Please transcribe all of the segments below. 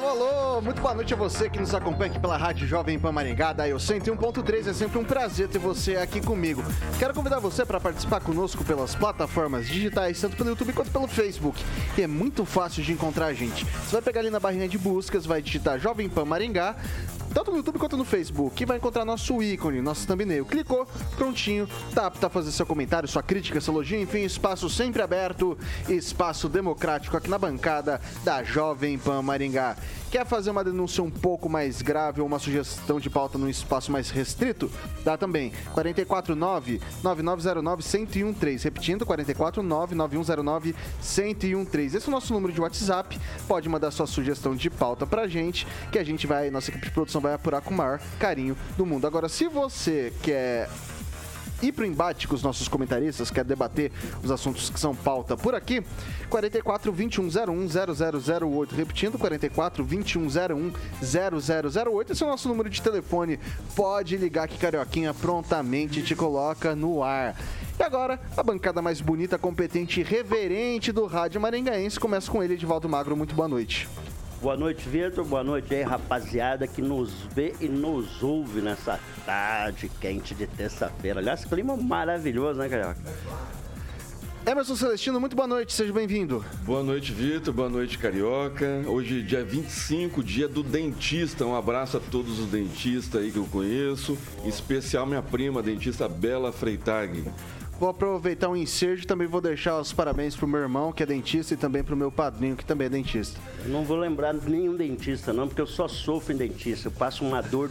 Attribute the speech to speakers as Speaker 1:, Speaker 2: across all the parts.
Speaker 1: Alô, alô, muito boa noite a você que nos acompanha aqui pela Rádio Jovem Pan Maringá, da Eu 101.3. É sempre um prazer ter você aqui comigo. Quero convidar você para participar conosco pelas plataformas digitais, tanto pelo YouTube quanto pelo Facebook. E é muito fácil de encontrar a gente. Você vai pegar ali na barrinha de buscas, vai digitar Jovem Pan Maringá, tanto no YouTube quanto no Facebook, e vai encontrar nosso ícone, nosso thumbnail. Clicou, prontinho, tá apto a fazer seu comentário, sua crítica, seu elogio, enfim, espaço sempre aberto, espaço democrático aqui na bancada da Jovem Pan Maringá. Quer fazer uma denúncia um pouco mais grave ou uma sugestão de pauta num espaço mais restrito? Dá também. 449-9909-1013. Repetindo, 449-9109-1013. Esse é o nosso número de WhatsApp. Pode mandar sua sugestão de pauta pra gente, que a gente vai, nossa equipe de produção vai apurar com o maior carinho do mundo. Agora, se você quer ir pro embate com os nossos comentaristas, quer debater os assuntos que são pauta por aqui, 44 2101 0008. Repetindo, 44 2101 0008. Esse é o nosso número de telefone. Pode ligar que Carioquinha prontamente te coloca no ar. E agora, a bancada mais bonita, competente e reverente do Rádio Maringaense começa com ele, Edivaldo Magro. Muito boa noite.
Speaker 2: Boa noite, Vitor. Boa noite aí, rapaziada que nos vê e nos ouve nessa tarde quente de terça-feira. Aliás, clima maravilhoso, né, Carioca?
Speaker 1: Emerson Celestino, muito boa noite, seja bem-vindo.
Speaker 3: Boa noite, Vitor, boa noite, Carioca. Hoje, dia 25, dia do dentista. Um abraço a todos os dentistas aí que eu conheço, em especial minha prima, dentista Bela Freitag.
Speaker 1: Vou aproveitar o um ensejo e também vou deixar os parabéns pro meu irmão, que é dentista, e também pro meu padrinho, que também é dentista.
Speaker 2: Eu não vou lembrar nenhum dentista, não, porque eu só sofro em dentista. Eu passo uma dor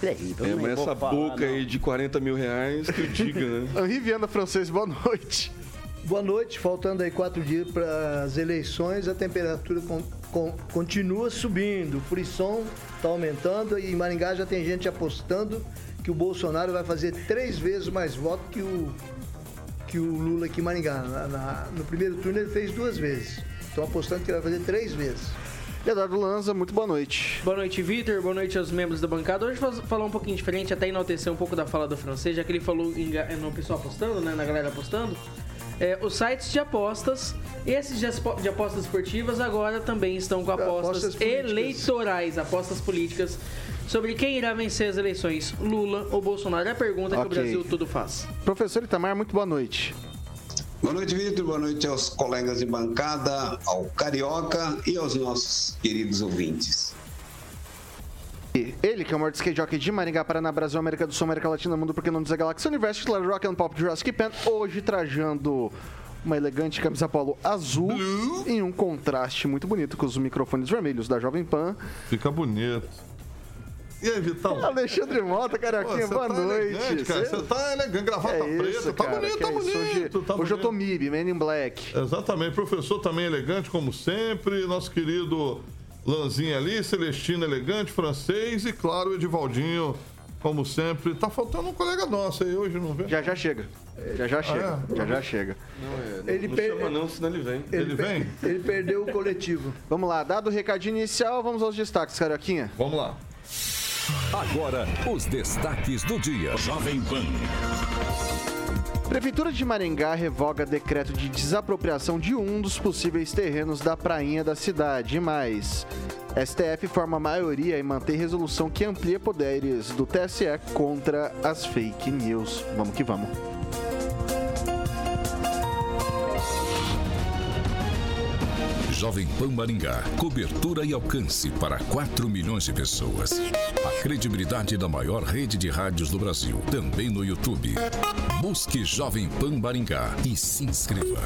Speaker 2: terrível.
Speaker 3: É, mas essa falar, boca não. aí de 40 mil reais, que eu diga, né?
Speaker 1: Henri Viana Francês, boa noite.
Speaker 4: Boa noite, faltando aí quatro dias para as eleições, a temperatura com, com, continua subindo, o frisson está aumentando e em Maringá já tem gente apostando que o Bolsonaro vai fazer três vezes mais voto que o que o Lula aqui em Maringá. Na, na, no primeiro turno ele fez duas vezes. Estou apostando que ele vai fazer três vezes.
Speaker 1: Eduardo Lanza, muito boa noite.
Speaker 5: Boa noite, Vitor. Boa noite aos membros da bancada. Hoje vou falar um pouquinho diferente, até enaltecer um pouco da fala do francês, já que ele falou em, no pessoal apostando, né? Na galera apostando. É, os sites de apostas, esses de, de, apostas esportivas agora também estão com apostas, apostas eleitorais, apostas políticas sobre quem irá vencer as eleições, Lula ou Bolsonaro. É a pergunta okay. que o Brasil tudo faz.
Speaker 1: Professor Itamar, muito boa noite.
Speaker 6: Boa noite, Vitor. Boa noite aos colegas de bancada, ao Carioca e aos nossos queridos ouvintes.
Speaker 1: Ele, que é o maior skate jockey de Maringá, Paraná, Brasil, América do Sul, América Latina, Mundo, porque não dizer Galáxia Universo, titular Rock and Pop Jurassic Pan, hoje trajando uma elegante camisa polo azul Blue. em um contraste muito bonito com os microfones vermelhos da Jovem Pan.
Speaker 3: Fica bonito. E aí, Vitão?
Speaker 1: Alexandre Mota, Carioquinha, boa
Speaker 3: tá
Speaker 1: noite.
Speaker 3: Elegante, cara. Você tá elegante, gravata é preta. Isso, tá, bonito, tá bonito,
Speaker 1: Hoje,
Speaker 3: tá
Speaker 1: hoje
Speaker 3: bonito.
Speaker 1: eu tô MIB, Man in Black.
Speaker 3: Exatamente. Professor também elegante, como sempre. Nosso querido Lanzinho ali, Celestino elegante, francês. E claro, o Edivaldinho, como sempre. Tá faltando um colega nosso aí hoje, não vê?
Speaker 1: Já já chega. Já já chega. Ah, é? Já já chega.
Speaker 3: Não, é, ele não, per... chama não, senão ele vem.
Speaker 4: Ele,
Speaker 3: ele
Speaker 4: vem? Ele perdeu o coletivo.
Speaker 1: Vamos lá, dado o recado inicial, vamos aos destaques, Carioquinha.
Speaker 3: Vamos lá.
Speaker 7: Agora, os destaques do dia. Jovem Pan.
Speaker 1: Prefeitura de Maringá revoga decreto de desapropriação de um dos possíveis terrenos da prainha da cidade. E mais, STF forma maioria e mantém resolução que amplia poderes do TSE contra as fake news. Vamos que vamos.
Speaker 7: Jovem Pan Maringá. Cobertura e alcance para 4 milhões de pessoas. A credibilidade da maior rede de rádios do Brasil. Também no YouTube. Busque Jovem Pan Maringá e se inscreva.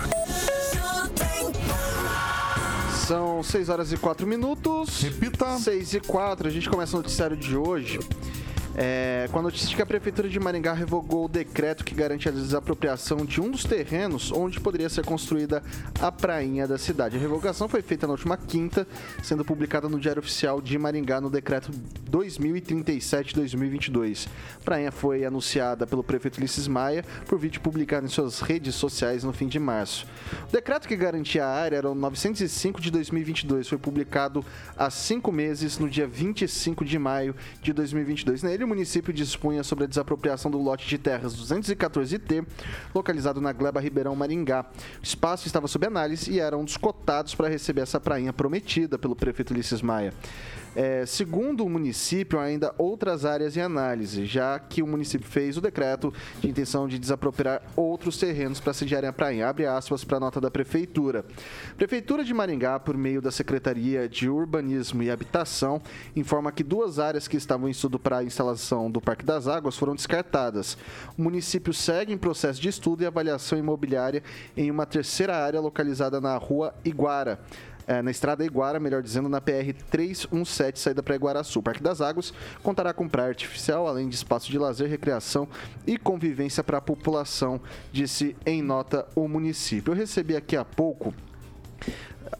Speaker 1: São 6 horas e 4 minutos.
Speaker 3: Repita.
Speaker 1: 6 e 4. A gente começa o noticiário de hoje. É, com a notícia de que a Prefeitura de Maringá revogou o decreto que garante a desapropriação de um dos terrenos onde poderia ser construída a prainha da cidade. A revogação foi feita na última quinta, sendo publicada no Diário Oficial de Maringá no decreto 2037-2022. A prainha foi anunciada pelo prefeito Ulisses Maia por vídeo publicado em suas redes sociais no fim de março. O decreto que garantia a área era o 905 de 2022, foi publicado há cinco meses, no dia 25 de maio de 2022. Nele, o município dispunha sobre a desapropriação do lote de terras 214T, localizado na Gleba Ribeirão Maringá. O espaço estava sob análise e era um dos cotados para receber essa prainha prometida pelo prefeito Ulisses Maia. É, segundo o município, ainda outras áreas em análise, já que o município fez o decreto de intenção de desapropriar outros terrenos para sediarem a prainha. Abre aspas para a nota da prefeitura. Prefeitura de Maringá, por meio da Secretaria de Urbanismo e Habitação, informa que duas áreas que estavam em estudo para a instalação do Parque das Águas foram descartadas. O município segue em processo de estudo e avaliação imobiliária em uma terceira área localizada na rua Iguara é, na estrada Iguara, melhor dizendo, na PR 317, saída para Iguaraçu. O Parque das Águas contará com praia artificial, além de espaço de lazer, recreação e convivência para a população, disse em nota o município. Eu recebi aqui há pouco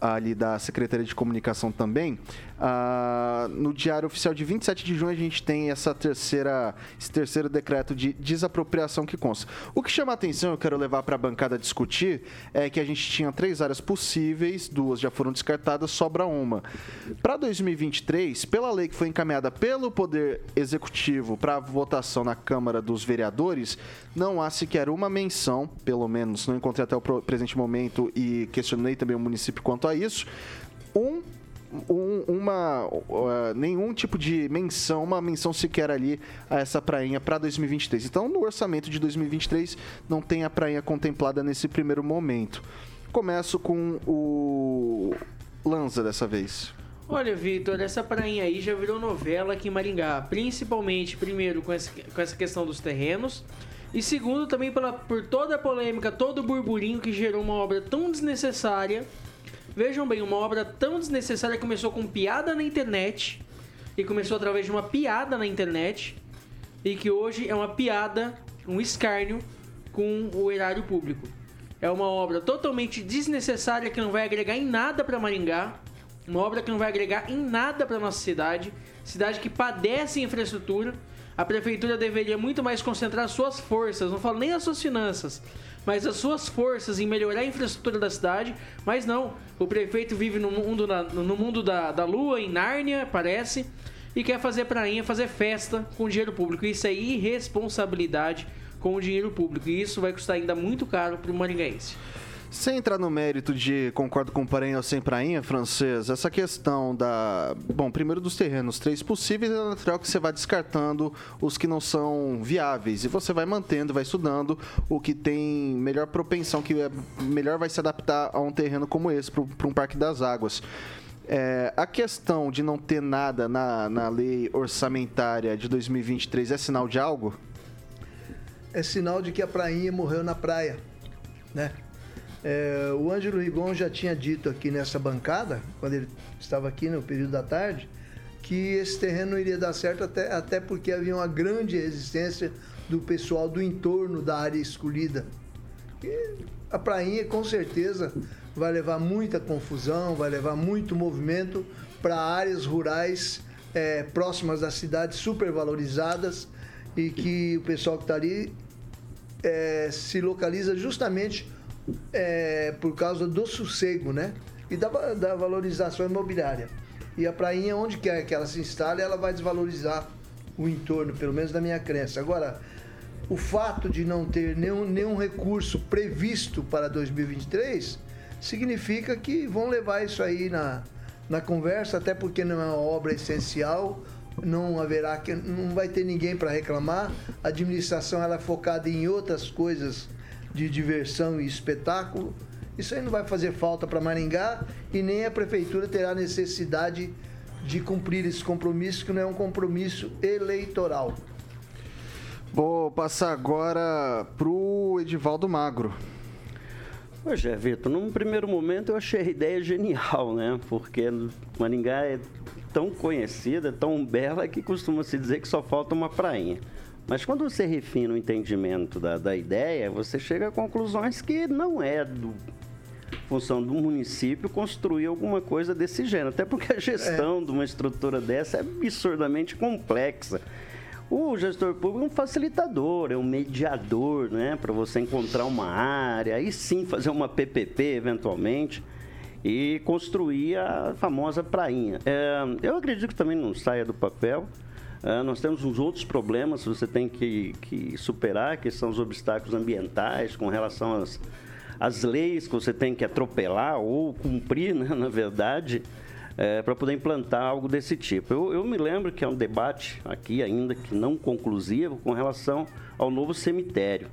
Speaker 1: ali da Secretaria de Comunicação também. Ah, no Diário Oficial de 27 de junho a gente tem essa terceira, esse terceiro decreto de desapropriação que consta. O que chama a atenção, eu quero levar para a bancada discutir, é que a gente tinha três áreas possíveis, duas já foram descartadas, sobra uma. Para 2023, pela lei que foi encaminhada pelo Poder Executivo para votação na Câmara dos Vereadores, não há sequer uma menção, pelo menos não encontrei até o presente momento e questionei também o município quanto a isso, um um, uma uh, nenhum tipo de menção, uma menção sequer ali a essa prainha para 2023. Então, no orçamento de 2023 não tem a prainha contemplada nesse primeiro momento. Começo com o Lanza dessa vez.
Speaker 5: Olha, Vitor, essa prainha aí já virou novela aqui em Maringá, principalmente, primeiro, com essa, com essa questão dos terrenos, e segundo, também pela, por toda a polêmica, todo o burburinho que gerou uma obra tão desnecessária Vejam bem, uma obra tão desnecessária começou com piada na internet e começou através de uma piada na internet e que hoje é uma piada, um escárnio com o erário público. É uma obra totalmente desnecessária que não vai agregar em nada para Maringá, uma obra que não vai agregar em nada para nossa cidade, cidade que padece infraestrutura. A prefeitura deveria muito mais concentrar suas forças, não falo nem as suas finanças, mas as suas forças em melhorar a infraestrutura da cidade. Mas não, o prefeito vive no mundo, da, no mundo da, da lua, em Nárnia, parece, e quer fazer prainha, fazer festa com dinheiro público. Isso é irresponsabilidade com o dinheiro público. E isso vai custar ainda muito caro para o maringaense.
Speaker 1: Sem entrar no mérito de concordo com prainha ou sem prainha, francês, essa questão da. Bom, primeiro dos terrenos, três possíveis, é natural que você vai descartando os que não são viáveis. E você vai mantendo, vai estudando o que tem melhor propensão, que é, melhor vai se adaptar a um terreno como esse, para um Parque das Águas. É, a questão de não ter nada na, na lei orçamentária de 2023 é sinal de algo?
Speaker 4: É sinal de que a prainha morreu na praia, né? É, o Ângelo Rigon já tinha dito aqui nessa bancada, quando ele estava aqui no período da tarde, que esse terreno iria dar certo, até, até porque havia uma grande resistência do pessoal do entorno da área escolhida. E a prainha, com certeza, vai levar muita confusão, vai levar muito movimento para áreas rurais é, próximas da cidade, supervalorizadas, e que o pessoal que está ali é, se localiza justamente é, por causa do sossego, né? E da, da valorização imobiliária. E a prainha, onde quer que ela se instale, ela vai desvalorizar o entorno, pelo menos da minha crença. Agora, o fato de não ter nenhum, nenhum recurso previsto para 2023 significa que vão levar isso aí na, na conversa, até porque não é uma obra essencial, não haverá não vai ter ninguém para reclamar. A administração ela é focada em outras coisas de diversão e espetáculo Isso aí não vai fazer falta para Maringá e nem a prefeitura terá necessidade de cumprir esse compromisso, que não é um compromisso eleitoral.
Speaker 1: Vou passar agora pro Edivaldo Magro.
Speaker 2: Pois é, Vitor, num primeiro momento eu achei a ideia genial, né? Porque Maringá é tão conhecida, tão bela, que costuma se dizer que só falta uma prainha. Mas quando você refina o entendimento da, da ideia, você chega a conclusões que não é do função do município construir alguma coisa desse gênero. Até porque a gestão é. de uma estrutura dessa é absurdamente complexa. O gestor público é um facilitador, é um mediador, né? Para você encontrar uma área, aí sim fazer uma PPP eventualmente e construir a famosa prainha. É, eu acredito que também não saia do papel. É, nós temos uns outros problemas que você tem que, que superar, que são os obstáculos ambientais com relação às, às leis que você tem que atropelar ou cumprir, né, na verdade é, para poder implantar algo desse tipo. Eu, eu, me lembro que é um debate aqui ainda que não conclusivo com relação ao novo cemitério.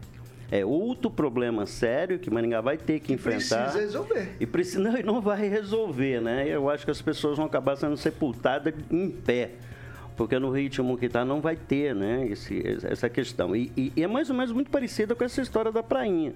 Speaker 2: É outro problema sério que Maringá vai ter que, que enfrentar.
Speaker 4: Precisa resolver.
Speaker 2: E precisa, não, não vai resolver, né? Eu acho que as pessoas vão acabar sendo sepultadas em pé porque no ritmo que está não vai ter né, esse, essa questão. E, e, é mais ou menos muito parecida com essa história da prainha.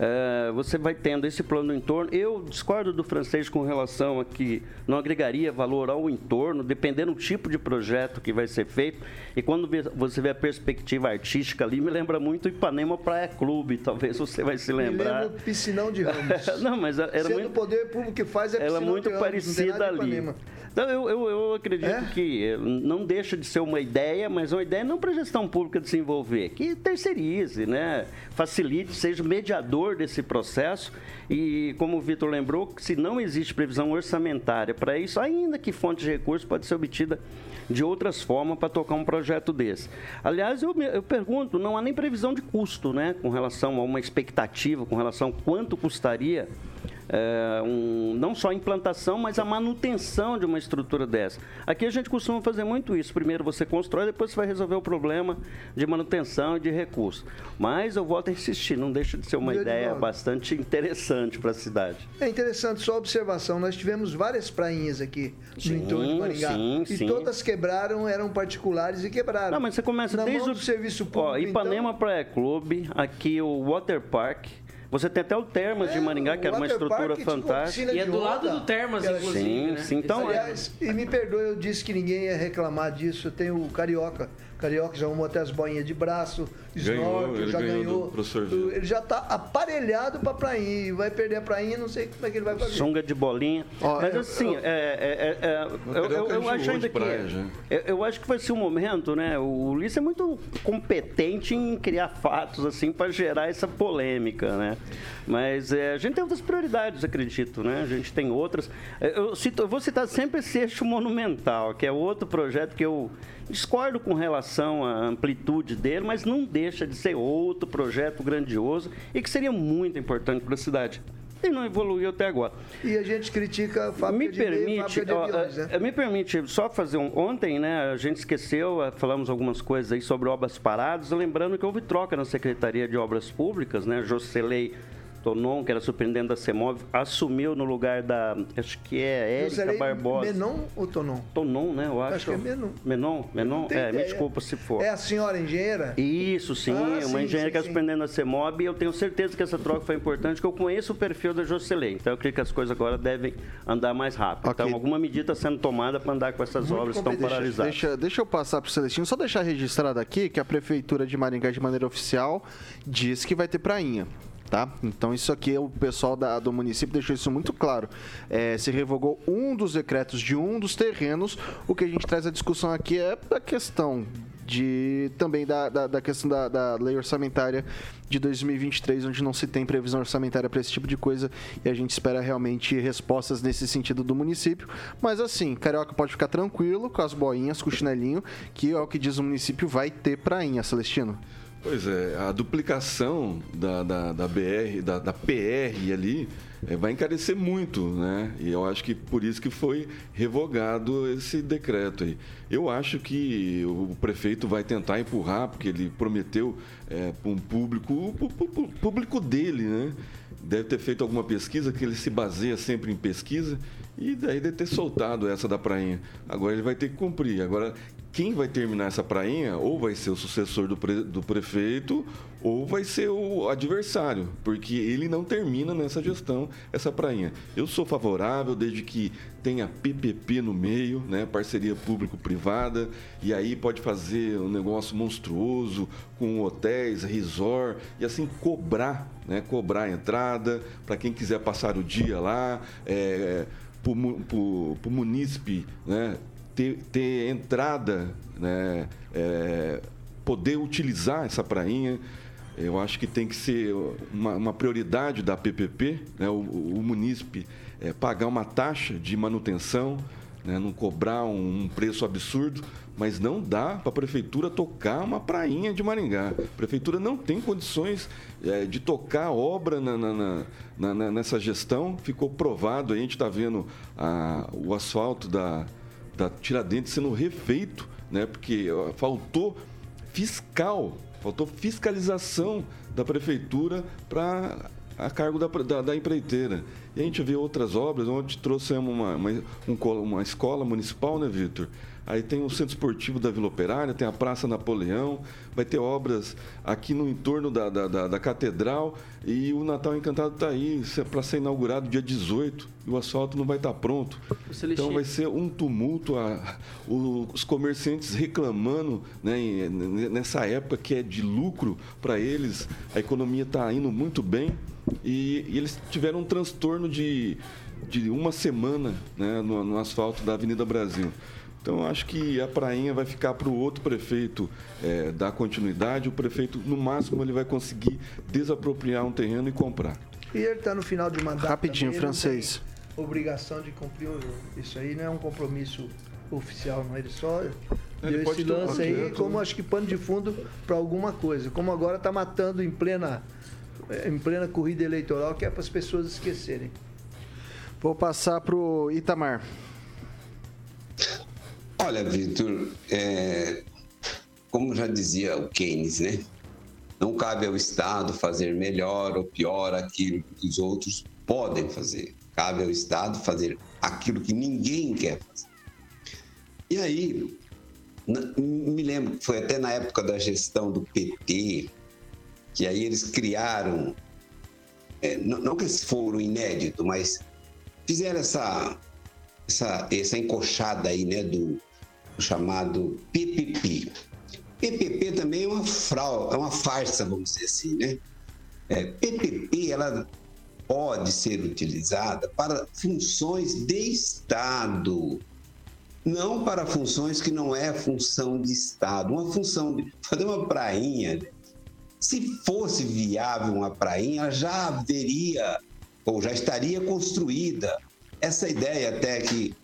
Speaker 2: Uh, você vai tendo esse plano do entorno. Eu discordo do francês com relação a que não agregaria valor ao entorno, dependendo do tipo de projeto que vai ser feito. E quando você vê a perspectiva artística ali, me lembra muito Ipanema Praia Clube, talvez você vai se lembrar.
Speaker 4: Me Piscinão de Ramos.
Speaker 2: não, mas era
Speaker 4: Sendo
Speaker 2: muito...
Speaker 4: o poder público que faz é
Speaker 2: Ela
Speaker 4: é
Speaker 2: muito
Speaker 4: Ramos,
Speaker 2: parecida ali. Então, eu, eu, eu acredito é? que não deixa de ser uma ideia, mas uma ideia não para a gestão pública desenvolver, que terceirize, né? facilite, seja mediador desse processo. E, como o Vitor lembrou, se não existe previsão orçamentária para isso, ainda que fonte de recursos pode ser obtida de outras formas para tocar um projeto desse. Aliás, eu, eu pergunto, não há nem previsão de custo, né, com relação a uma expectativa, com relação a quanto custaria é, um, não só a implantação, mas a manutenção de uma estrutura dessa. Aqui a gente costuma fazer muito isso. Primeiro você constrói, depois você vai resolver o problema de manutenção e de recursos. Mas eu volto a insistir, não deixa de ser uma Meu ideia bastante interessante para a cidade.
Speaker 4: É interessante só a observação. Nós tivemos várias prainhas aqui sim, no entorno de Maringá. Sim, e sim. todas quebraram, eram particulares e quebraram.
Speaker 2: Não, mas você começa
Speaker 4: Na
Speaker 2: desde
Speaker 4: o serviço público. Ó,
Speaker 2: Ipanema
Speaker 4: então...
Speaker 2: Praia Clube, aqui o Water Park você tem até o Termas é, de Maringá, que era uma estrutura tipo, fantástica.
Speaker 5: E é do lado do Termas, inclusive. Sim,
Speaker 2: né? sim. Então,
Speaker 4: é- Aliás, e me perdoe, eu disse que ninguém ia reclamar disso. Tem o Carioca Carioca já arrumou até as boinhas de braço, snorkel, já ganhou. ele já está aparelhado para prainha. Vai perder a prainha, não sei como é que ele vai fazer.
Speaker 2: Sunga de bolinha. Mas assim, é, é, é, é eu, eu, eu acho ainda que. Eu, eu, acho que vai ser um momento, né? O Ulisses é muito competente em criar fatos assim para gerar essa polêmica, né? Mas é, a gente tem outras prioridades, acredito, né? A gente tem outras. Eu, cito, eu vou citar sempre esse eixo monumental, que é outro projeto que eu Discordo com relação à amplitude dele, mas não deixa de ser outro projeto grandioso e que seria muito importante para a cidade e não evoluiu até agora.
Speaker 4: E a gente critica a fábrica
Speaker 2: me
Speaker 4: de
Speaker 2: permite,
Speaker 4: de aviões,
Speaker 2: né? Me permite só fazer um... Ontem, né, a gente esqueceu, falamos algumas coisas aí sobre obras paradas, lembrando que houve troca na Secretaria de Obras Públicas, né, Jocelei Tonon, que era superintendente da CEMOV, assumiu no lugar da. Acho que é Érica Barbosa.
Speaker 4: Menon ou Tonon?
Speaker 2: Tonon, né? Eu acho.
Speaker 4: Acho que é Menon.
Speaker 2: Menon? Menon? É, ideia. me desculpa se for.
Speaker 4: É a senhora engenheira?
Speaker 2: Isso, sim. Ah, uma sim, engenheira sim, que é superintendente da CEMOB. E eu tenho certeza que essa troca foi importante, porque eu conheço o perfil da Jocelyn. Então eu creio que as coisas agora devem andar mais rápido. Okay. Então alguma medida está sendo tomada para andar com essas Muito obras que estão paralisadas.
Speaker 1: Deixa, deixa eu passar para o Celestino, só deixar registrado aqui que a Prefeitura de Maringá, de maneira oficial, diz que vai ter prainha tá? Então isso aqui o pessoal da, do município deixou isso muito claro. É, se revogou um dos decretos de um dos terrenos. O que a gente traz a discussão aqui é a questão de também da, da, da questão da, da, lei orçamentária de 2023, onde não se tem previsão orçamentária para esse tipo de coisa e a gente espera realmente respostas nesse sentido do município. Mas assim, Carioca pode ficar tranquilo com as boinhas, com o chinelinho, que é o que diz o município vai ter prainha, Celestino.
Speaker 8: Pois é, a duplicação da, da, da BR, da, da PR ali, é, vai encarecer muito, né? E eu acho que por isso que foi revogado esse decreto aí. Eu acho que o prefeito vai tentar empurrar, porque ele prometeu é, para um público, o público dele, né? Deve ter feito alguma pesquisa, que ele se baseia sempre em pesquisa, e daí deve ter soltado essa da prainha. Agora ele vai ter que cumprir. Agora, quem vai terminar essa prainha ou vai ser o sucessor do, pre, do prefeito ou vai ser o adversário, porque ele não termina nessa gestão essa prainha. Eu sou favorável desde que tenha PPP no meio, né, parceria público-privada, e aí pode fazer um negócio monstruoso com hotéis, resort e assim cobrar, né, cobrar a entrada para quem quiser passar o dia lá. É, para o munícipe né, ter, ter entrada, né, é, poder utilizar essa prainha. Eu acho que tem que ser uma, uma prioridade da PPP, né, o, o munícipe é, pagar uma taxa de manutenção, né, não cobrar um, um preço absurdo, mas não dá para a prefeitura tocar uma prainha de Maringá. A prefeitura não tem condições é, de tocar obra na, na, na, nessa gestão. Ficou provado, a gente está vendo a, o asfalto da, da Tiradentes sendo refeito, né? Porque faltou fiscal, faltou fiscalização da prefeitura para a cargo da, da, da, empreiteira. E a gente vê outras obras, onde trouxemos uma, uma, uma escola municipal, né, Vitor? Aí tem o Centro Esportivo da Vila Operária, tem a Praça Napoleão, vai ter obras aqui no entorno da, da, da, da Catedral e o Natal Encantado está aí para ser inaugurado dia 18 e o asfalto não vai estar tá pronto. Então vai ser um tumulto, a, os comerciantes reclamando né, nessa época que é de lucro para eles, a economia está indo muito bem e, e, eles tiveram um transtorno de, de uma semana né, no, no asfalto da Avenida Brasil. Então, acho que a prainha vai ficar para o outro prefeito é, dar continuidade. O prefeito, no máximo, ele vai conseguir desapropriar um terreno e comprar.
Speaker 4: E ele está no final de mandato.
Speaker 1: Rapidinho, também, francês.
Speaker 4: Obrigação de cumprir isso aí, não é um compromisso oficial, não. Ele só ele deu esse lance aí como acho que pano de fundo para alguma coisa. Como agora está matando em plena, em plena corrida eleitoral, que é para as pessoas esquecerem.
Speaker 1: Vou passar para o Itamar.
Speaker 6: Olha, Vitor, é, como já dizia o Keynes, né? Não cabe ao Estado fazer melhor ou pior aquilo que os outros podem fazer. Cabe ao Estado fazer aquilo que ninguém quer fazer. E aí, me lembro que foi até na época da gestão do PT, que aí eles criaram, é, não, que eles foram inédito, mas fizeram essa, essa, essa encoxada aí, né, do chamado PPP. PPP também é uma fraude, é uma farsa, vamos dizer assim, né? É, PPP, ela pode ser utilizada para funções de Estado, não para funções que não é função de Estado. Uma função de fazer uma prainha, se fosse viável uma prainha, já haveria ou já estaria construída. Essa ideia até que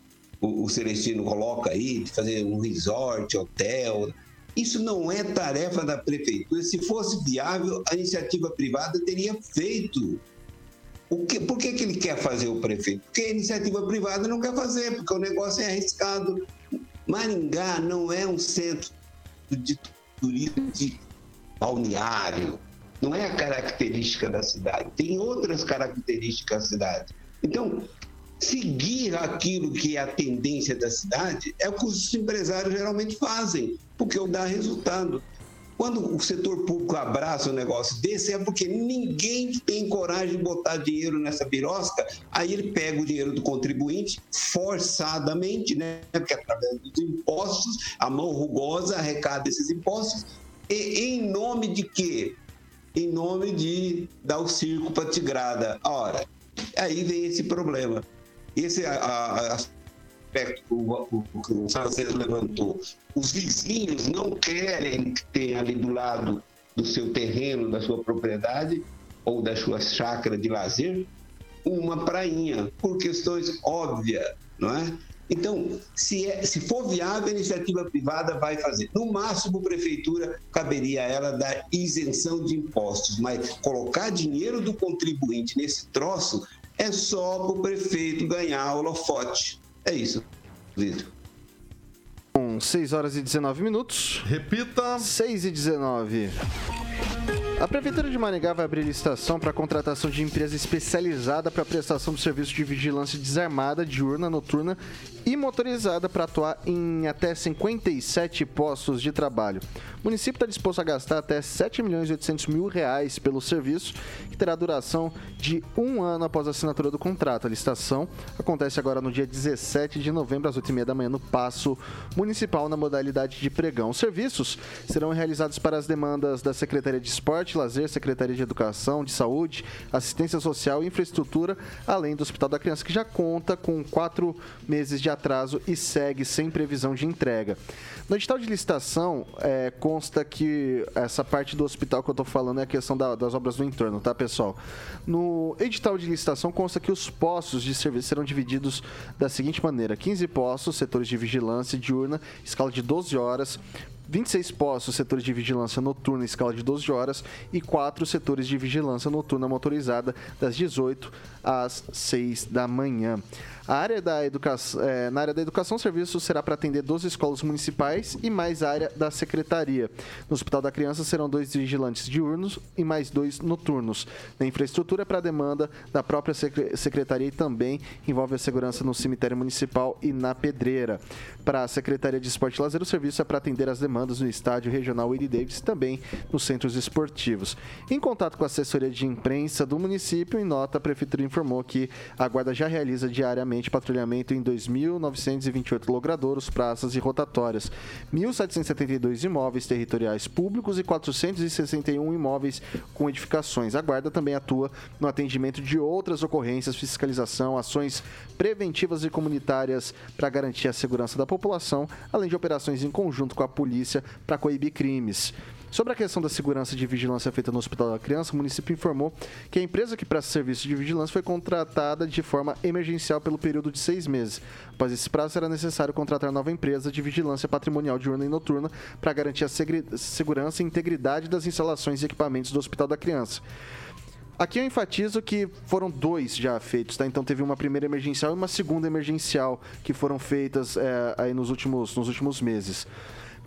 Speaker 6: o, o Celestino coloca aí, de fazer um resort, hotel. Isso não é tarefa da prefeitura. Se fosse viável, a iniciativa privada teria feito. O que, por que, que ele quer fazer o prefeito? Porque a iniciativa privada não quer fazer, porque o negócio é arriscado. Maringá não é um centro de turismo de balneário. Não é a característica da cidade. Tem outras características da cidade. Então, seguir aquilo que é a tendência da cidade é o que os empresários geralmente fazem, porque dá resultado. Quando o setor público abraça um negócio desse, é porque ninguém tem coragem de botar dinheiro nessa birosca, aí ele pega o dinheiro do contribuinte forçadamente, né? Porque através dos impostos, a mão rugosa arrecada esses impostos, e em nome de quê? Em nome de dar o circo para tigrada. Ora, aí vem esse problema. Esse a, a, aspecto que o, o, francês levantou. Os vizinhos não querem que tenha ali do lado do seu terreno, da sua propriedade ou da sua chácara de lazer, uma prainha, por questões óbvias, não é? Então, se, é, se for viável, a iniciativa privada vai fazer. No máximo, a prefeitura caberia a ela dar isenção de impostos, mas colocar dinheiro do contribuinte nesse troço é só para o prefeito ganhar holofote. É isso, Vitor.
Speaker 1: Com 6 horas e 19 minutos.
Speaker 3: Repita.
Speaker 1: 6 e 19. A Prefeitura de Maringá vai abrir licitação para a contratação de empresa especializada para a prestação do serviço de vigilância desarmada, diurna, noturna e motorizada para atuar em até 57 postos de trabalho. O município está disposto a gastar até 7 milhões e 800 mil reais pelo serviço, que terá duração de um ano após a assinatura do contrato. A licitação acontece agora no dia 17 de novembro, às 8h30 da manhã, no Paço Municipal, na modalidade de pregão. Os serviços serão realizados para as demandas da Secretaria de Esporte, Lazer, Secretaria de Educação, de Saúde, Assistência Social e Infraestrutura, além do Hospital da Criança, que já conta com quatro meses de atraso e segue sem previsão de entrega. No edital de licitação, é, consta que essa parte do hospital que eu estou falando é a questão da, das obras do entorno, tá, pessoal? No edital de licitação consta que os postos de serviço serão divididos da seguinte maneira: 15 postos, setores de vigilância diurna, escala de 12 horas, 26 postos, setores de vigilância noturna, escala de 12 horas, e 4 setores de vigilância noturna motorizada, das 18 às 6 da manhã. A área da educação, é, na área da educação, o serviço será para atender 12 escolas municipais e mais a área da secretaria. No Hospital da Criança serão dois vigilantes diurnos e mais dois noturnos. Na infraestrutura para demanda da própria secretaria e também envolve a segurança no cemitério municipal e na pedreira. Para a Secretaria de Esporte e Lazer, o serviço é para atender as demandas no estádio regional Willie Davis e também nos centros esportivos. Em contato com a assessoria de imprensa do município, em nota, a prefeitura informou que a guarda já realiza diariamente patrulhamento em 2.928 logradouros, praças e rotatórias, 1.772 imóveis territoriais públicos e 461 imóveis com edificações. A Guarda também atua no atendimento de outras ocorrências, fiscalização, ações preventivas e comunitárias para garantir a segurança da população, além de operações em conjunto com a polícia para coibir crimes. Sobre a questão da segurança de vigilância feita no Hospital da Criança, o município informou que a empresa que presta serviço de vigilância foi contratada de forma emergencial pelo período de seis meses. Após esse prazo, será necessário contratar nova empresa de vigilância patrimonial diurna e noturna para garantir a segurança e integridade das instalações e equipamentos do Hospital da Criança. Aqui eu enfatizo que foram dois já feitos, tá? Então teve uma primeira emergencial e uma segunda emergencial que foram feitas é, aí nos últimos, nos últimos meses.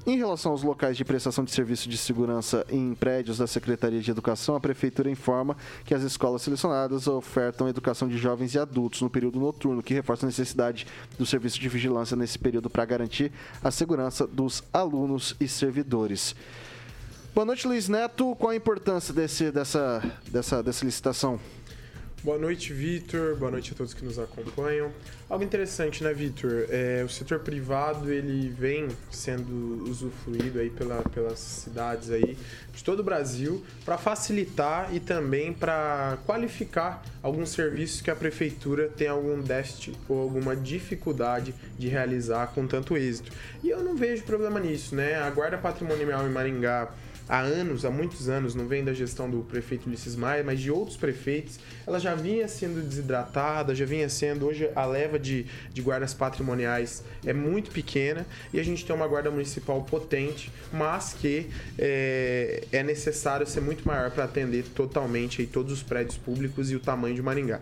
Speaker 1: Em relação aos locais de prestação de serviço de segurança em prédios da Secretaria de Educação, a Prefeitura informa que as escolas selecionadas ofertam educação de jovens e adultos no período noturno, que reforça a necessidade do serviço de vigilância nesse período para garantir a segurança dos alunos e servidores. Boa noite, Luiz Neto. Qual a importância desse, dessa, dessa, dessa licitação?
Speaker 9: Boa noite, Vitor. Boa noite a todos que nos acompanham. Algo interessante, né, Vitor? É, o setor privado ele vem sendo usufruído aí pela, pelas cidades aí de todo o Brasil para facilitar e também para qualificar alguns serviços que a prefeitura tem algum déficit ou alguma dificuldade de realizar com tanto êxito. E eu não vejo problema nisso, né? A Guarda Patrimonial em Maringá há anos, há muitos anos, não vem da gestão do prefeito Ulisses Maia, mas de outros prefeitos, ela já vinha sendo desidratada, já vinha sendo, hoje a leva de, de guardas patrimoniais é muito pequena e a gente tem uma guarda municipal potente, mas que é, é necessário ser muito maior para atender totalmente aí, todos os prédios públicos e o tamanho de Maringá.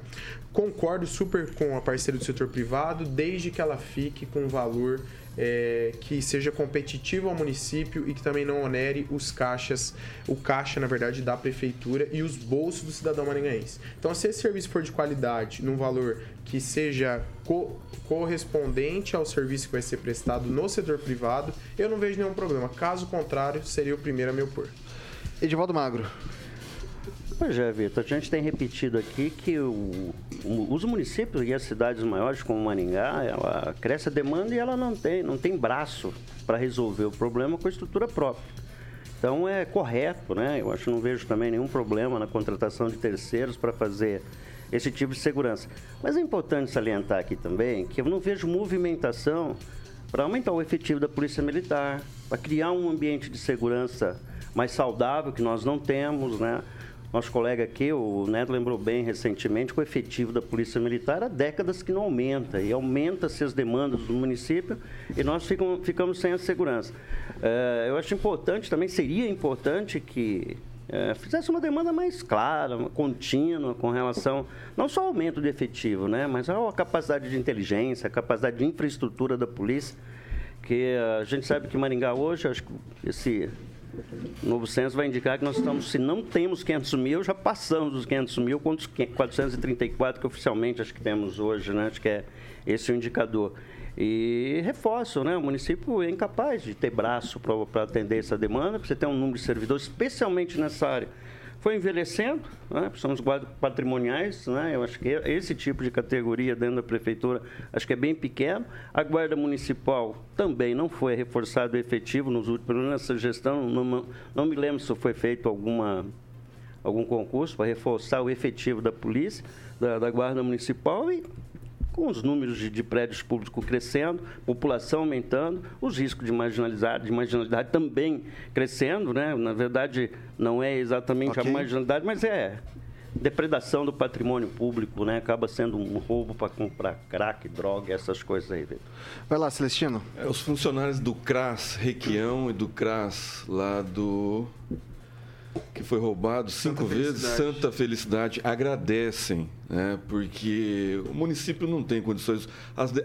Speaker 9: Concordo super com a parceira do setor privado, desde que ela fique com valor é, que seja competitivo ao município e que também não onere os caixas, o caixa, na verdade, da prefeitura e os bolsos do cidadão maringaense. Então, se esse serviço for de qualidade, num valor que seja co correspondente ao serviço que vai ser prestado no setor privado, eu não vejo nenhum problema. Caso contrário, seria o primeiro a me opor.
Speaker 1: Edivaldo Magro.
Speaker 2: Pois é, Vitor, a gente tem repetido aqui que o, o, os municípios e as cidades maiores, como Maringá, ela cresce a demanda e ela não tem, não tem braço para resolver o problema com a estrutura própria. Então é correto, né? Eu acho que não vejo também nenhum problema na contratação de terceiros para fazer esse tipo de segurança. Mas é importante salientar aqui também que eu não vejo movimentação para aumentar o efetivo da Polícia Militar, para criar um ambiente de segurança mais saudável que nós não temos, né? Nosso colega aqui, o Neto lembrou bem recentemente que o efetivo da Polícia Militar há décadas que não aumenta, e aumenta-se as demandas do município e nós ficam, ficamos sem a segurança. É, eu acho importante, também seria importante que é, fizesse uma demanda mais clara, contínua com relação, não só ao aumento de efetivo, né, mas a capacidade de inteligência, a capacidade de infraestrutura da polícia, que a gente sabe que Maringá hoje, acho que esse o novo censo vai indicar que nós estamos, se não temos 500 mil, já passamos dos 500 mil, quantos 434 que oficialmente acho que temos hoje, né? Acho que é esse o indicador. E reforço, né? O município é incapaz de ter braço para atender essa demanda, você tem um número de servidores, especialmente nessa área foi envelhecendo, né? são os guardas patrimoniais, né? eu acho que esse tipo de categoria dentro da prefeitura acho que é bem pequeno. A guarda municipal também não foi reforçado efetivo nos últimos, nessa gestão, não, não me lembro se foi feito alguma, algum concurso para reforçar o efetivo da polícia, da, da guarda municipal e com os números de, de, prédios públicos crescendo, população aumentando, os riscos de marginalidade, de marginalidade também crescendo, né? Na verdade, não é exatamente okay. a marginalidade, mas é depredação do patrimônio público, né? Acaba sendo um roubo para comprar crack, droga, essas coisas aí. Vitor.
Speaker 1: Vai lá, Celestino.
Speaker 8: É, os funcionários do CRAS Requião e do CRAS lá do que foi roubado cinco Santa vezes, Felicidade. Santa Felicidade, agradecem, né? porque o município não tem condições,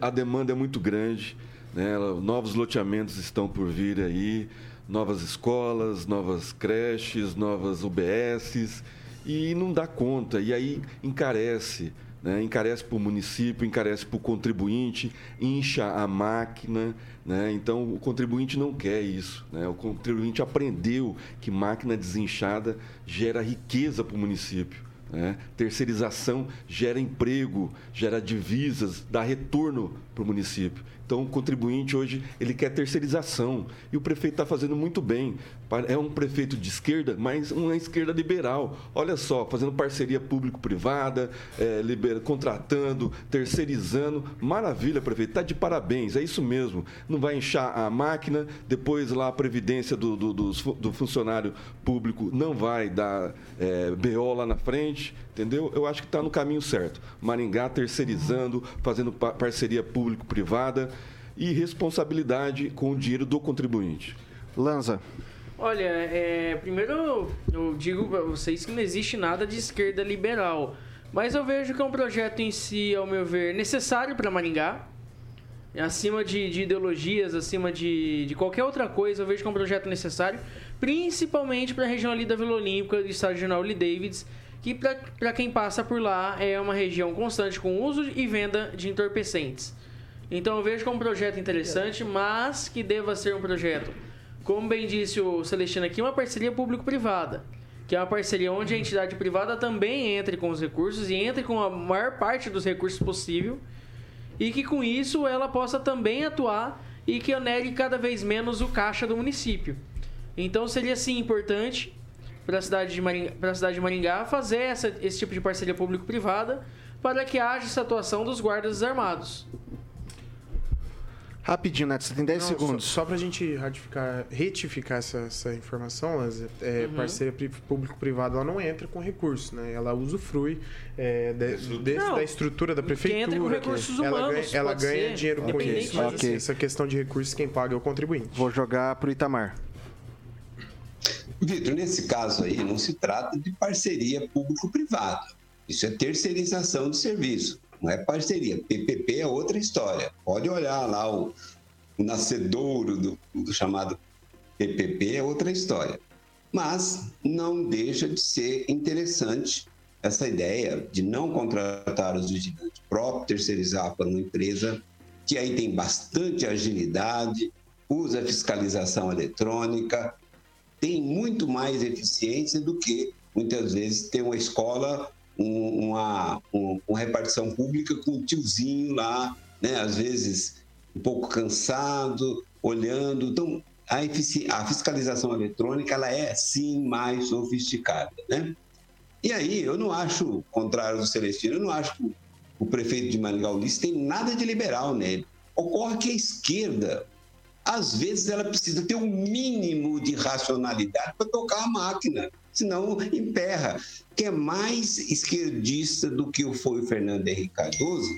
Speaker 8: a demanda é muito grande, né? novos loteamentos estão por vir aí, novas escolas, novas creches, novas UBSs, e não dá conta, e aí encarece. Né, encarece para o município, encarece para o contribuinte, incha a máquina, né? Então, o contribuinte não quer isso. Né? O contribuinte aprendeu que máquina desinchada gera riqueza para o município. Né? Terceirização gera emprego, gera divisas, dá retorno para o município. Então, o contribuinte hoje ele quer terceirização e o prefeito está fazendo muito bem. É um prefeito de esquerda, mas uma esquerda liberal. Olha só, fazendo parceria público-privada, é, contratando, terceirizando. Maravilha, prefeito. Está de parabéns, é isso mesmo. Não vai inchar a máquina, depois lá a previdência do, do, do, do funcionário público não vai dar é, BO lá na frente, entendeu? Eu acho que está no caminho certo. Maringá terceirizando, fazendo parceria público-privada e responsabilidade com o dinheiro do contribuinte.
Speaker 1: Lanza.
Speaker 5: Olha, é, primeiro eu digo para vocês que não existe nada de esquerda liberal. Mas eu vejo que é um projeto em si, ao meu ver, necessário para Maringá. Acima de, de, ideologias, acima de, de qualquer outra coisa, eu vejo que é um projeto necessário, principalmente para a região ali da Vila Olímpica, do estádio General Lee Davids, que para quem passa por lá é uma região constante com uso e venda de entorpecentes. Então eu vejo como um projeto interessante, mas que deva ser um projeto como bem disse o Celestino aqui, uma parceria público-privada. Que é uma parceria onde a entidade privada também entre com os recursos e entre com a maior parte dos recursos possível. E que com isso ela possa também atuar e que onere cada vez menos o caixa do município. Então seria sim importante para a cidade de Maringá, para a cidade de Maringá fazer essa, esse tipo de parceria público-privada para que haja essa atuação dos guardas armados.
Speaker 1: Rapidinho, Neto, você tem 10 Não, segundos.
Speaker 9: Só, só para a gente ratificar, retificar essa, essa informação, é, uhum. parceria público-privada ela não entra com recurso, né? Ela usufrui é, de, de, não, da estrutura da prefeitura.
Speaker 5: Quem entra com recursos humanos,
Speaker 9: ela ganha, ela ganha
Speaker 5: ser,
Speaker 9: dinheiro com isso. Mas okay. assim, essa questão de recursos, quem paga é o contribuinte.
Speaker 1: Vou jogar para o Itamar.
Speaker 6: Vitor, nesse caso aí, não se trata de parceria público-privada. Isso é terceirização de serviço não é parceria. PPP é outra história. Pode olhar lá o, o nascedouro do, do chamado PPP, é outra história. Mas não deixa de ser interessante essa ideia de não contratar os vigilantes próprios, terceirizar para uma empresa que aí tem bastante agilidade, usa fiscalização eletrônica, tem muito mais eficiência do que muitas vezes ter uma escola um, uma, um, uma repartição pública com um tiozinho lá, né? às vezes um pouco cansado, olhando. Então, a, a fiscalização eletrônica ela é sim mais sofisticada. Né? E aí, eu não acho, contrário do Celestino, eu não acho que o prefeito de Maringá Ulisses tem nada de liberal nele. Ocorre que a esquerda, às vezes, ela precisa ter um mínimo de racionalidade para tocar a máquina. Senão emperra. Que é mais esquerdista do que foi o Fernando Henrique Cardoso,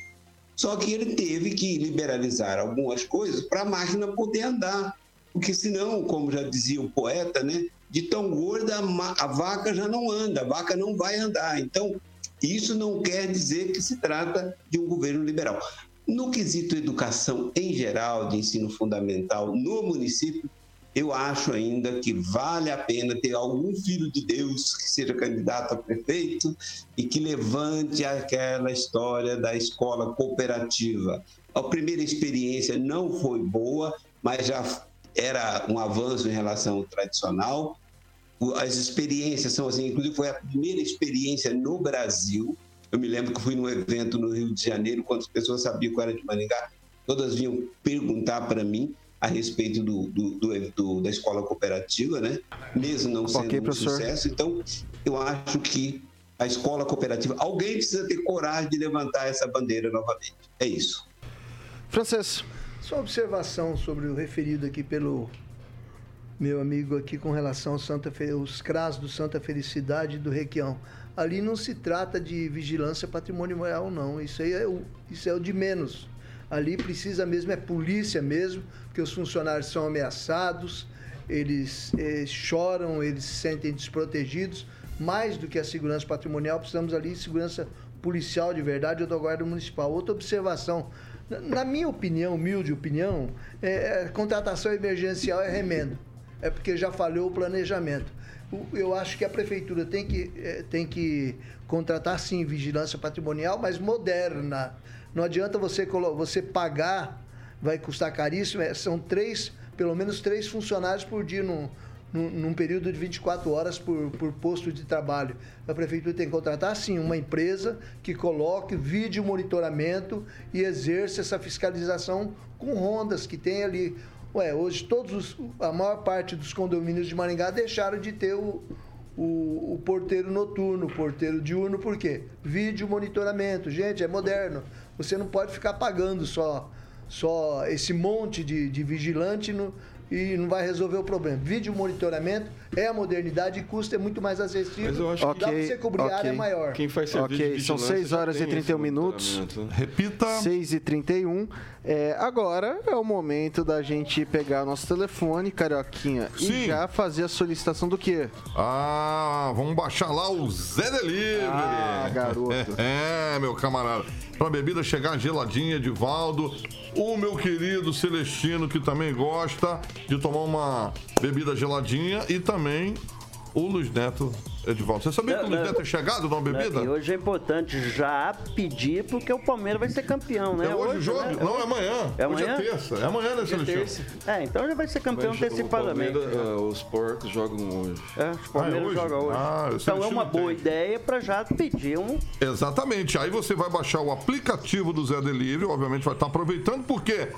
Speaker 6: só que ele teve que liberalizar algumas coisas para a máquina poder andar. Porque senão, como já dizia o poeta, né, de tão gorda a vaca já não anda, a vaca não vai andar. Então, isso não quer dizer que se trata de um governo liberal. No quesito educação em geral, de ensino fundamental no município, eu acho ainda que vale a pena ter algum filho de Deus que seja candidato a prefeito e que levante aquela história da escola cooperativa. A primeira experiência não foi boa, mas já era um avanço em relação ao tradicional. As experiências são assim, inclusive foi a primeira experiência no Brasil. Eu me lembro que fui num evento no Rio de Janeiro, quando as pessoas sabiam que eu era de Maringá, todas vinham perguntar para mim a respeito do, do, do, do, da escola cooperativa, né? Mesmo não sendo okay, um professor. sucesso. Então, eu acho que a escola cooperativa, alguém precisa ter coragem de levantar essa bandeira novamente. É isso.
Speaker 1: Francês.
Speaker 4: Só observação sobre o referido aqui pelo meu amigo aqui com relação aos Santa os CRAS do Santa Felicidade e do Requião. Ali não se trata de vigilância patrimonial, não. Isso aí é o, isso é o de menos. Ali precisa mesmo, é polícia mesmo, porque os funcionários são ameaçados, eles, eles choram, eles se sentem desprotegidos. Mais do que a segurança patrimonial, precisamos ali de segurança policial de verdade ou da Guarda Municipal. Outra observação, na minha opinião, humilde opinião, é, contratação emergencial é remendo. É porque já falhou o planejamento. Eu acho que a prefeitura tem que, é, tem que contratar, sim, vigilância patrimonial, mas moderna. Não adianta você, você pagar vai custar caríssimo. É, são três, pelo menos três funcionários por dia num, num, num, período de 24 horas por, por posto de trabalho. A prefeitura tem que contratar, sim, uma empresa que coloque vídeo monitoramento e exerça essa fiscalização com rondas que tem ali. Ué, hoje todos os, a maior parte dos condomínios de Maringá deixaram de ter o, o, o, porteiro noturno, o porteiro diurno, por quê? Vídeo monitoramento. Gente, é moderno. Você não pode ficar pagando só só esse monte de, de vigilante no, e não vai resolver o problema. Vídeo monitoramento é a modernidade e custo é muito mais acessível. Mas eu acho que dá pra você cobrir okay. área maior.
Speaker 1: Quem faz serviço Ok, são 6 horas e 31 minutos.
Speaker 3: Repita.
Speaker 1: 6 e 31. É, agora é o momento da gente pegar nosso telefone, Carioquinha, Sim. e já fazer a solicitação do quê?
Speaker 3: Ah, vamos baixar lá o Zé Delivery.
Speaker 1: Ah, garoto.
Speaker 3: É, meu camarada. Pra bebida chegar geladinha, de Valdo. O meu querido Celestino, que também gosta de tomar uma bebida geladinha. E também o Luiz Neto Edivaldo. Você sabia que o Luiz Neto é chegado numa bebida?
Speaker 2: E hoje é importante já pedir, porque o Palmeiras vai ser campeão, né?
Speaker 3: É hoje o jogo? Né? Não, é amanhã. É amanhã? Hoje é terça. É amanhã, né, Celestino?
Speaker 2: É, então já vai ser campeão vai, antecipadamente.
Speaker 8: Uh, os porcos jogam hoje.
Speaker 2: É, os Palmeiras ah, é hoje? jogam hoje. Ah, então é uma boa tem. ideia para já pedir um.
Speaker 3: Exatamente. Aí você vai baixar o aplicativo do Zé Delivery, obviamente vai estar aproveitando, porque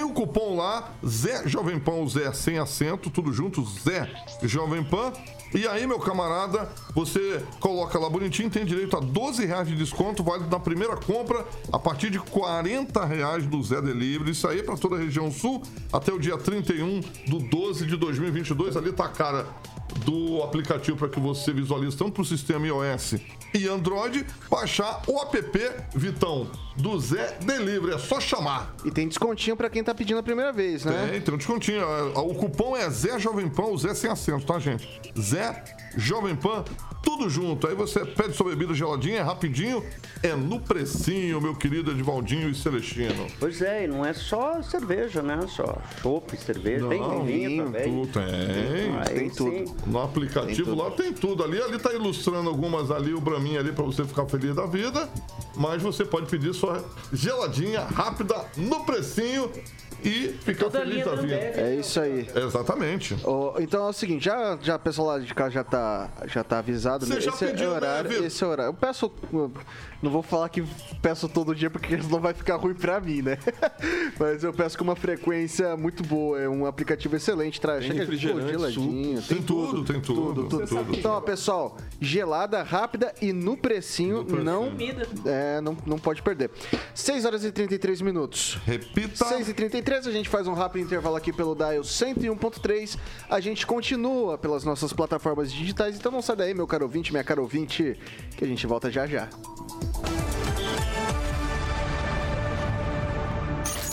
Speaker 3: tem o cupom lá, Zé Jovem Pan, Zé sem acento, tudo junto, Zé Jovem Pan. E aí, meu camarada, você coloca lá bonitinho, tem direito a 12 reais de desconto, válido na primeira compra, a partir de 40 reais do Zé Delivery. Isso aí para toda a região sul, até o dia 31 do 12 de 2022. Ali tá a cara do aplicativo para que você visualize tanto para o sistema iOS e Android, baixar o app Vitão do Zé Delivery. É só chamar.
Speaker 1: E tem descontinho para quem tá pedindo a primeira vez, né?
Speaker 3: Tem, tem um descontinho. O cupom é Zé Jovem Pan, o Zé sem acento, tá, gente? Zé Jovem Pan, tudo junto. Aí você pede sua bebida geladinha, é rapidinho, é no precinho, meu querido Edivaldinho e Celestino.
Speaker 2: Pois é, e não é só cerveja, né? Só chopp, cerveja, não, tem vinho também.
Speaker 3: Tu, tem, tem tudo. No aplicativo tem lá tem tudo. Ali, ali tá ilustrando algumas ali, o Braminho ali para você ficar feliz da vida. Mas você pode pedir sua geladinha, rápida, no precinho e ficar Toda feliz da vida.
Speaker 1: É isso aí.
Speaker 3: Exatamente.
Speaker 1: Oh, então é o seguinte, já, já o pessoal lá de cá já tá, já tá avisado.
Speaker 3: Você
Speaker 1: né?
Speaker 3: já
Speaker 1: esse
Speaker 3: pediu,
Speaker 1: é horário,
Speaker 3: né,
Speaker 1: esse horário. Eu peço não vou falar que peço todo dia porque senão vai ficar ruim pra mim, né? Mas eu peço com uma frequência muito boa. É um aplicativo excelente. Traz
Speaker 8: chega geladinho.
Speaker 3: Tem, tem tudo, tem tudo. tudo, tudo.
Speaker 1: Então, ó, pessoal, gelada, rápida e no precinho, no não, é, não, não pode perder. 6 horas e 33 minutos.
Speaker 3: Repita.
Speaker 1: 6 e 33 9h13, a gente faz um rápido intervalo aqui pelo Dial 101.3. A gente continua pelas nossas plataformas digitais, então não sai daí, meu caro ouvinte, minha caro ouvinte, que a gente volta já já. Bye.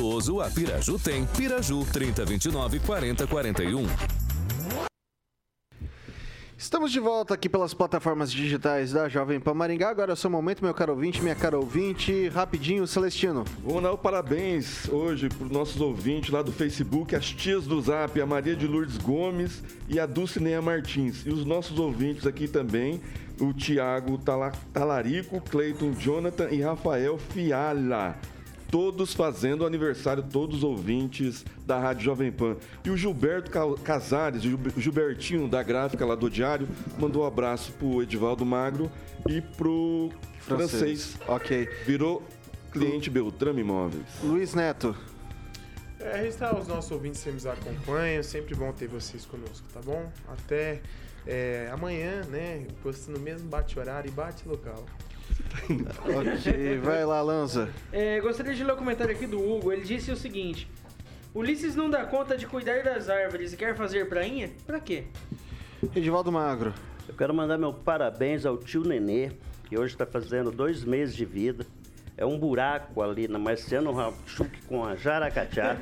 Speaker 7: a Piraju tem. Piraju 3029 4041.
Speaker 1: Estamos de volta aqui pelas plataformas digitais da Jovem Pan Maringá. Agora é o seu momento, meu caro ouvinte, minha cara ouvinte. Rapidinho, Celestino.
Speaker 8: Vamos dar o parabéns hoje para os nossos ouvintes lá do Facebook, as tias do Zap, a Maria de Lourdes Gomes e a Dulcinea Martins. E os nossos ouvintes aqui também, o Tiago Tala- Talarico, Cleiton Jonathan e Rafael Fiala. Todos fazendo aniversário, todos os ouvintes da Rádio Jovem Pan. E o Gilberto Ca- Casares, o Gil- Gilbertinho da gráfica lá do Diário, mandou um abraço pro Edivaldo Magro e pro francês.
Speaker 1: Ok.
Speaker 8: Virou cliente Beltrame Imóveis.
Speaker 1: Luiz Neto.
Speaker 9: É, registrar os nossos ouvintes que nos acompanham. Sempre bom ter vocês conosco, tá bom? Até é, amanhã, né? Postando no mesmo bate-horário e bate-local.
Speaker 1: Ok, vai lá, Lanza.
Speaker 5: É, gostaria de ler o comentário aqui do Hugo. Ele disse o seguinte: Ulisses não dá conta de cuidar das árvores e quer fazer prainha? Pra quê?
Speaker 1: Edivaldo Magro.
Speaker 2: Eu quero mandar meu parabéns ao tio Nenê, que hoje está fazendo dois meses de vida. É um buraco ali na Marciano Rachuc com a Jaracatá.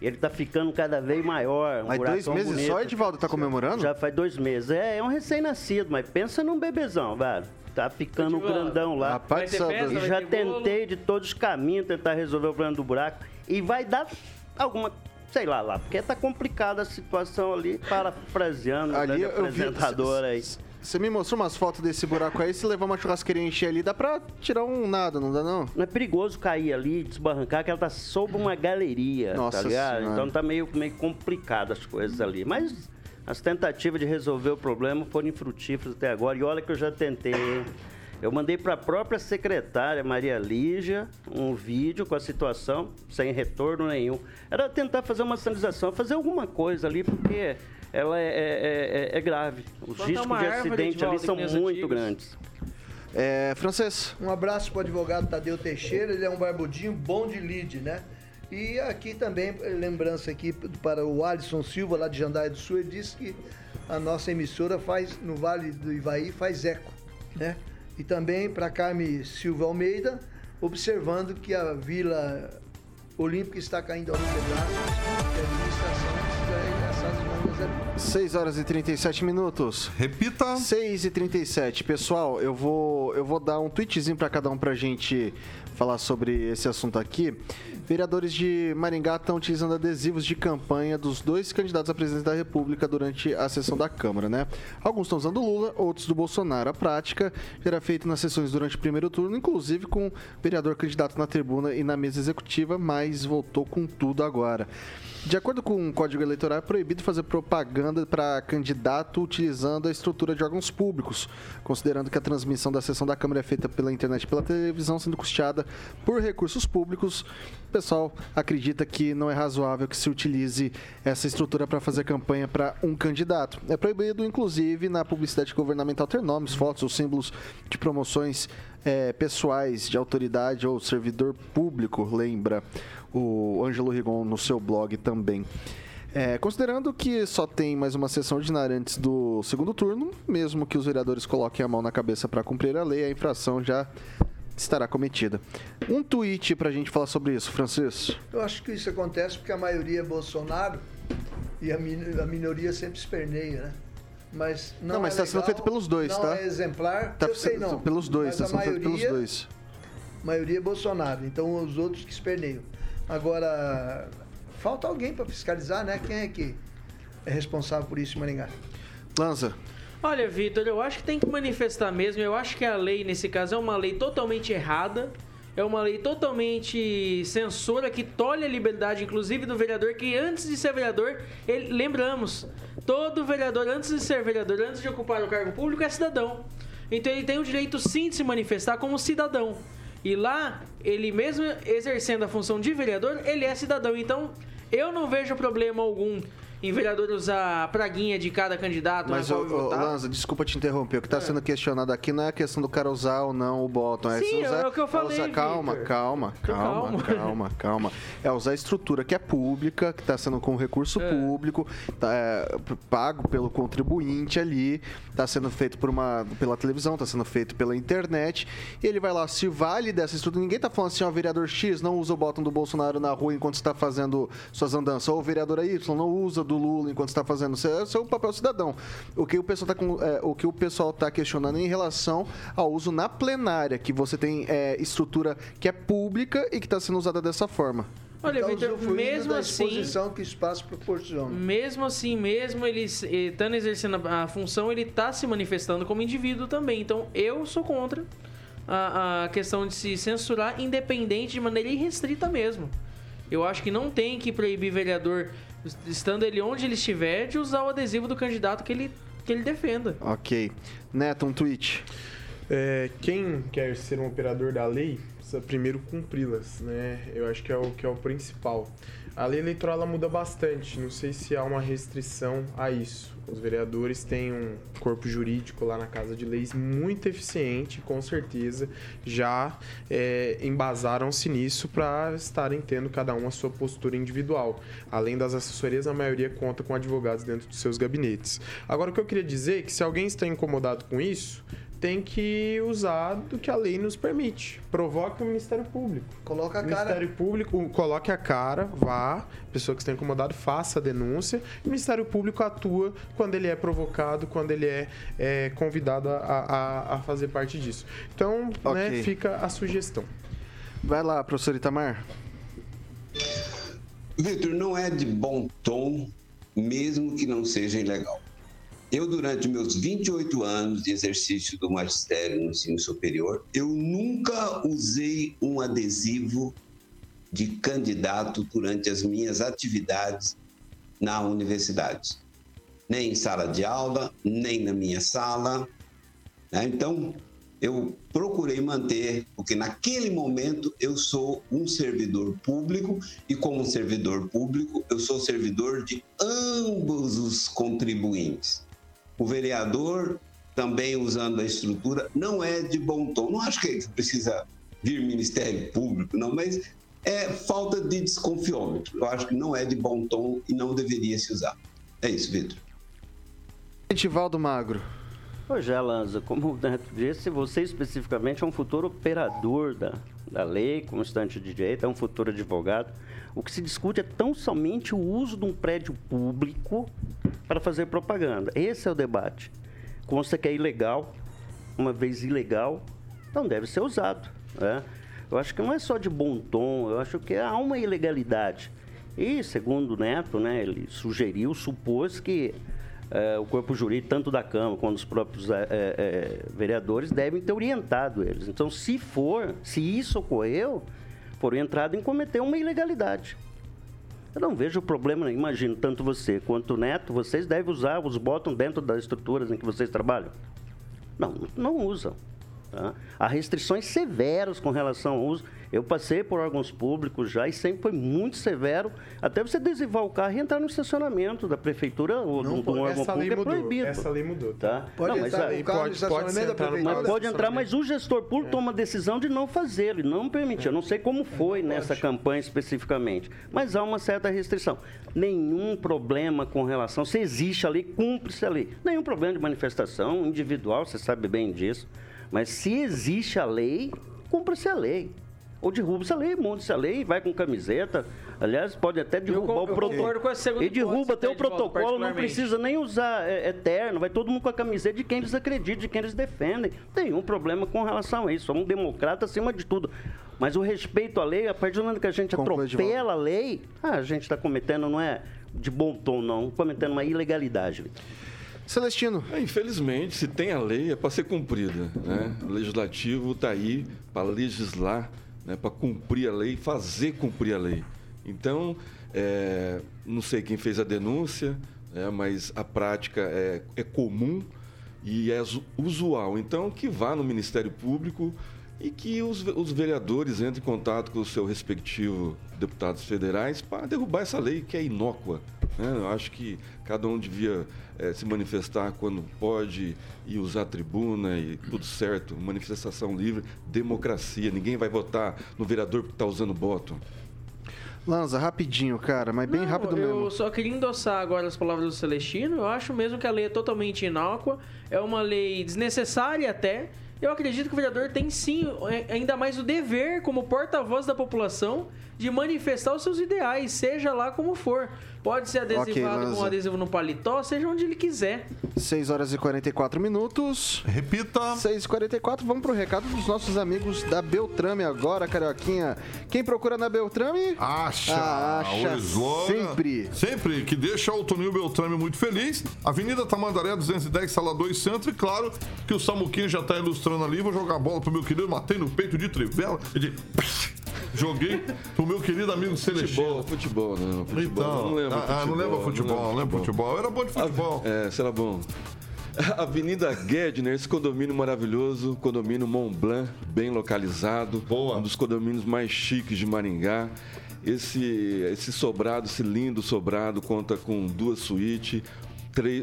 Speaker 2: E ele tá ficando cada vez maior. Um
Speaker 1: Mas dois meses
Speaker 2: bonito.
Speaker 1: só, Edivaldo, tá comemorando?
Speaker 2: Já faz dois meses. É, é um recém-nascido, mas pensa num bebezão, velho. Tá ficando um grandão lá.
Speaker 1: Rapaz
Speaker 5: Vai ter
Speaker 1: do céu,
Speaker 5: festa,
Speaker 2: E
Speaker 5: vai
Speaker 2: já tentei de todos os caminhos tentar resolver o problema do buraco. E vai dar alguma. Sei lá, lá, porque tá complicada a situação ali, parafraseando o
Speaker 1: ali vi.
Speaker 2: apresentador aí.
Speaker 1: Você me mostrou umas fotos desse buraco aí, se levar uma churrasqueirinha e encher ali, dá pra tirar um nada, não dá não?
Speaker 2: Não é perigoso cair ali, desbarrancar, que ela tá sob uma galeria,
Speaker 1: Nossa
Speaker 2: tá ligado?
Speaker 1: Senhora.
Speaker 2: Então tá meio, meio complicado as coisas ali. Mas as tentativas de resolver o problema foram infrutíferas até agora. E olha que eu já tentei. hein? Eu mandei para a própria secretária, Maria Lígia, um vídeo com a situação, sem retorno nenhum. Era tentar fazer uma sinalização, fazer alguma coisa ali, porque ela é, é- é- é grave. Os riscos de acidente ali
Speaker 5: Edivaldo,
Speaker 2: são muito
Speaker 5: antigos.
Speaker 2: grandes.
Speaker 1: É, francês.
Speaker 4: Um abraço para o advogado Tadeu Teixeira, ele é um barbudinho bom de lead, né? E aqui também, lembrança aqui para o Alisson Silva, lá de Jandaia do Sul, ele disse que a nossa emissora faz, no Vale do Ivaí, faz eco, né? E também para Carme Silva Almeida, observando que a Vila Olímpica está caindo aos pedaços, e a administração
Speaker 1: 6 horas e 37 minutos.
Speaker 3: Repita.
Speaker 1: 6 e 37 Pessoal, eu vou, eu vou dar um tweetzinho pra cada um pra gente falar sobre esse assunto aqui. Vereadores de Maringá estão utilizando adesivos de campanha dos dois candidatos à presidência da República durante a sessão da Câmara, né? Alguns estão usando Lula, outros do Bolsonaro. A prática era feita nas sessões durante o primeiro turno, inclusive com o vereador candidato na tribuna e na mesa executiva, mas voltou com tudo agora. De acordo com o Código Eleitoral, é proibido fazer propaganda para candidato utilizando a estrutura de órgãos públicos, considerando que a transmissão da sessão da Câmara é feita pela internet e pela televisão, sendo custeada por recursos públicos. O pessoal acredita que não é razoável que se utilize essa estrutura para fazer campanha para um candidato. É proibido, inclusive, na publicidade governamental ter nomes, fotos ou símbolos de promoções eh, pessoais de autoridade ou servidor público, lembra o Ângelo Rigon no seu blog também. É, considerando que só tem mais uma sessão ordinária antes do segundo turno, mesmo que os vereadores coloquem a mão na cabeça para cumprir a lei, a infração já estará cometida. Um tweet para a gente falar sobre isso, Francisco.
Speaker 4: Eu acho que isso acontece porque a maioria é Bolsonaro e a, min- a minoria sempre esperneia, né? Mas não,
Speaker 1: Não, mas
Speaker 4: é
Speaker 1: tá sendo feito pelos dois,
Speaker 4: não
Speaker 1: tá?
Speaker 4: é exemplar,
Speaker 1: Tá
Speaker 4: eu sei
Speaker 1: sendo-
Speaker 4: não.
Speaker 1: pelos dois,
Speaker 4: mas
Speaker 1: tá
Speaker 4: a
Speaker 1: sendo feito pelos
Speaker 4: maioria-
Speaker 1: dois.
Speaker 4: maioria é Bolsonaro, então os outros que esperneiam. Agora, falta alguém para fiscalizar, né? Quem é que é responsável por isso em Maringá?
Speaker 1: Lanza.
Speaker 5: Olha, Vitor, eu acho que tem que manifestar mesmo. Eu acho que a lei, nesse caso, é uma lei totalmente errada. é uma lei totalmente censora que tolhe a liberdade, inclusive do vereador, que antes de ser vereador, ele, lembramos, todo vereador, antes de ser vereador, antes de ocupar o cargo público, é cidadão. Então ele tem o direito sim de se manifestar como cidadão. E lá, ele mesmo exercendo a função de vereador, ele é cidadão. Então, eu não vejo problema algum em vereador usar a praguinha de cada candidato
Speaker 1: Mas, ô, ô,
Speaker 5: votar.
Speaker 1: Lanza, desculpa te interromper. O que está sendo questionado aqui não é a questão do cara usar ou não o bottom. É
Speaker 5: Sim,
Speaker 1: usar,
Speaker 5: é o que eu falei,
Speaker 1: usar- calma, calma, calma,
Speaker 5: Calma.
Speaker 1: calma, calma. É usar a estrutura que é pública, que está sendo com recurso público, tá, é, pago pelo contribuinte ali, está sendo feito por uma, pela televisão, está sendo feito pela internet. E ele vai lá, se vale dessa estrutura. Ninguém está falando assim, ó, vereador X não usa o bottom do Bolsonaro na rua enquanto está fazendo suas andanças. Ou o vereador Y não usa do Lula enquanto está fazendo. Isso é o seu papel cidadão. O que o pessoal está o que o pessoal tá questionando é em relação ao uso na plenária, que você tem é, estrutura que é pública e que está sendo usada dessa forma.
Speaker 5: Olha, Vitor,
Speaker 4: usufruindo
Speaker 5: mesmo
Speaker 4: da
Speaker 5: assim,
Speaker 4: que o espaço proporciona.
Speaker 5: mesmo assim, mesmo ele estando exercendo a, a função, ele está se manifestando como indivíduo também. Então, eu sou contra a, a questão de se censurar, independente de maneira irrestrita mesmo. Eu acho que não tem que proibir vereador, estando ele onde ele estiver, de usar o adesivo do candidato que ele, que ele defenda.
Speaker 1: Ok. Neto, um tweet.
Speaker 9: É, quem quer ser um operador da lei precisa primeiro cumpri-las, né? Eu acho que é o que é o principal. A lei eleitoral muda bastante, não sei se há uma restrição a isso. Os vereadores têm um corpo jurídico lá na Casa de Leis muito eficiente, com certeza já é, embasaram-se nisso para estarem tendo cada um a sua postura individual. Além das assessorias, a maioria conta com advogados dentro dos seus gabinetes. Agora, o que eu queria dizer é que se alguém está incomodado com isso, tem que usar do que a lei nos permite. Provoque o Ministério Público.
Speaker 4: Coloca a
Speaker 9: O
Speaker 4: cara.
Speaker 9: Ministério Público coloque a cara, vá, pessoa que está incomodada, faça a denúncia. O Ministério Público atua quando ele é provocado, quando ele é, é, convidado a, a- a fazer parte disso. Então,
Speaker 1: Ok.
Speaker 9: né, fica a sugestão.
Speaker 1: Vai lá, professor Itamar.
Speaker 6: Vitor, não é de bom tom, mesmo que não seja ilegal. Eu, durante meus 28 anos de exercício do magistério no ensino superior, eu nunca usei um adesivo de candidato durante as minhas atividades na universidade. Nem em sala de aula, nem na minha sala. né? Então, eu procurei manter, porque naquele momento eu sou um servidor público e, como servidor público, eu sou servidor de ambos os contribuintes. O vereador, também usando a estrutura, não é de bom tom. Não acho que precisa vir Ministério Público, não, mas é falta de desconfiômetro. Eu acho que não é de bom tom e não deveria se usar. É isso, Vitor.
Speaker 1: Etivaldo Magro.
Speaker 2: Pois é, Lanza, como o Neto disse, você especificamente é um futuro operador da, da lei, como estudante de direito, é um futuro advogado. O que se discute é tão somente o uso de um prédio público para fazer propaganda. Esse é o debate. Consta que é ilegal, uma vez ilegal, não deve ser usado. né? Eu acho que não é só de bom tom, eu acho que há uma ilegalidade. E, segundo o Neto, né, ele sugeriu, supôs que eh, o corpo jurídico, tanto da Câmara quanto os próprios eh, eh, eh, vereadores, devem ter orientado eles. Então, se for, se isso ocorreu, foram entrado em cometer uma ilegalidade. Eu não vejo problema, nenhum. imagino, tanto você quanto o Neto, vocês devem usar, os botam dentro das estruturas em que vocês trabalham? Não, não usam. tá? Há restrições severas com relação ao uso. Eu passei por órgãos públicos já e sempre foi muito severo. Até você adesivar o carro e entrar no estacionamento da prefeitura ou
Speaker 9: Não
Speaker 2: de um
Speaker 9: pode-
Speaker 2: órgão
Speaker 9: essa lei
Speaker 2: público é
Speaker 9: mudou.
Speaker 2: proibido.
Speaker 9: Essa lei mudou,
Speaker 2: Tá?
Speaker 4: Pode
Speaker 2: Não, mas
Speaker 4: entrar o carro no
Speaker 9: pode- pode
Speaker 4: prefeitura?
Speaker 2: mas pode entrar, mas o gestor público toma a decisão de não fazê-lo, e não permitir. Eu não sei como foi nessa campanha especificamente, mas há uma certa restrição. Nenhum problema com relação, se existe a lei, cumpre-se a lei. Nenhum problema de manifestação individual, você sabe bem disso. Mas se existe a lei, cumpra-se a lei. Ou derruba-se a lei, monte-se a lei, vai com camiseta. Aliás, pode até derrubar
Speaker 5: con-
Speaker 2: o
Speaker 5: eu
Speaker 2: protocolo.
Speaker 5: concordo com essa segunda
Speaker 2: E derruba até o protocolo, não precisa nem usar é, é terno, vai todo mundo com a camiseta de quem eles acreditam, de quem eles defendem. Tem um problema com relação a isso. Somos um democrata acima de tudo. Mas o respeito à lei, a partir do momento que a gente
Speaker 1: Conclui,
Speaker 2: atropela a lei, ah, a gente está cometendo, não é de bom tom, não, cometendo uma ilegalidade. Vitor.
Speaker 1: Celestino.
Speaker 8: É, infelizmente, se tem a lei, é para ser cumprida. Né? O legislativo está aí para legislar né, para cumprir a lei, fazer cumprir a lei. Então, é, não sei quem fez a denúncia, né, mas a prática é, é comum e é usu- usual. Então, que vá no Ministério Público e que os, os vereadores entrem em contato com o seu respectivo deputados federais para derrubar essa lei que é inócua. Né? Eu acho que cada um devia eh, se manifestar quando pode e usar a tribuna e tudo certo. Manifestação livre, democracia. Ninguém vai votar no vereador que está usando voto.
Speaker 1: Lanza, rapidinho, cara, mas bem
Speaker 5: Não,
Speaker 1: rápido
Speaker 5: eu
Speaker 1: mesmo.
Speaker 5: só queria endossar agora as palavras do Celestino. Eu acho mesmo que a lei é totalmente inócua, é uma lei desnecessária até. Eu acredito que o vereador tem sim, é, ainda mais o dever, como porta-voz da população, de manifestar os seus ideais, seja lá como for. Pode ser adesivado com
Speaker 1: Lanza.
Speaker 5: um adesivo no paletó, seja onde ele quiser.
Speaker 1: 6 horas e 44 minutos.
Speaker 3: Repita.
Speaker 1: 6 e 44 vamos pro recado dos nossos amigos da Beltrame agora, Carioquinha. Quem procura na Beltrame?
Speaker 3: Acha,
Speaker 1: Ah, acha
Speaker 3: o slogan,
Speaker 1: sempre.
Speaker 3: Sempre, que deixa o Toninho Beltrame muito feliz. Avenida Tamandaré 210, sala 2 Centro. E claro que o Samuquinho já tá ilustrando ali. Vou jogar a bola pro meu querido, matei no peito de trivela. e de... Joguei pro meu querido amigo Celestino.
Speaker 8: Futebol, futebol, não. Futebol.
Speaker 3: Então,
Speaker 8: não lembro
Speaker 3: ah, ah, não lembra futebol, não lembra futebol. Era bom de futebol.
Speaker 8: É, será bom. Avenida Gedner, esse condomínio maravilhoso, condomínio Mont Blanc, bem localizado.
Speaker 3: Boa.
Speaker 8: Um dos condomínios mais chiques de Maringá. Esse, esse sobrado, esse lindo sobrado, conta com duas suítes,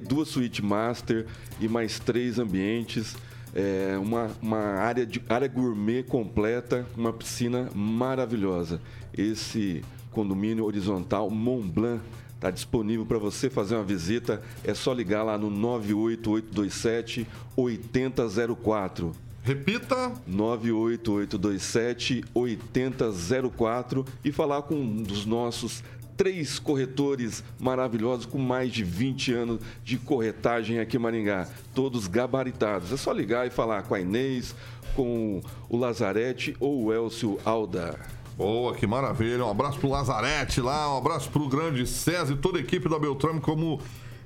Speaker 8: duas suítes master e mais três ambientes. É, uma, uma área, de, área gourmet completa, uma piscina maravilhosa. Esse condomínio horizontal Mont Blanc Está disponível para você fazer uma visita. É só ligar lá no 98827 8004.
Speaker 3: Repita.
Speaker 8: 98827 8004 e falar com um dos nossos três corretores maravilhosos com mais de 20 anos de corretagem aqui em Maringá, todos gabaritados. É só ligar e falar com a Inês, com o Lazarete ou o Elcio Alda.
Speaker 3: Boa, que maravilha. Um abraço pro Lazarete lá, um abraço pro grande César e toda a equipe da Beltrame, como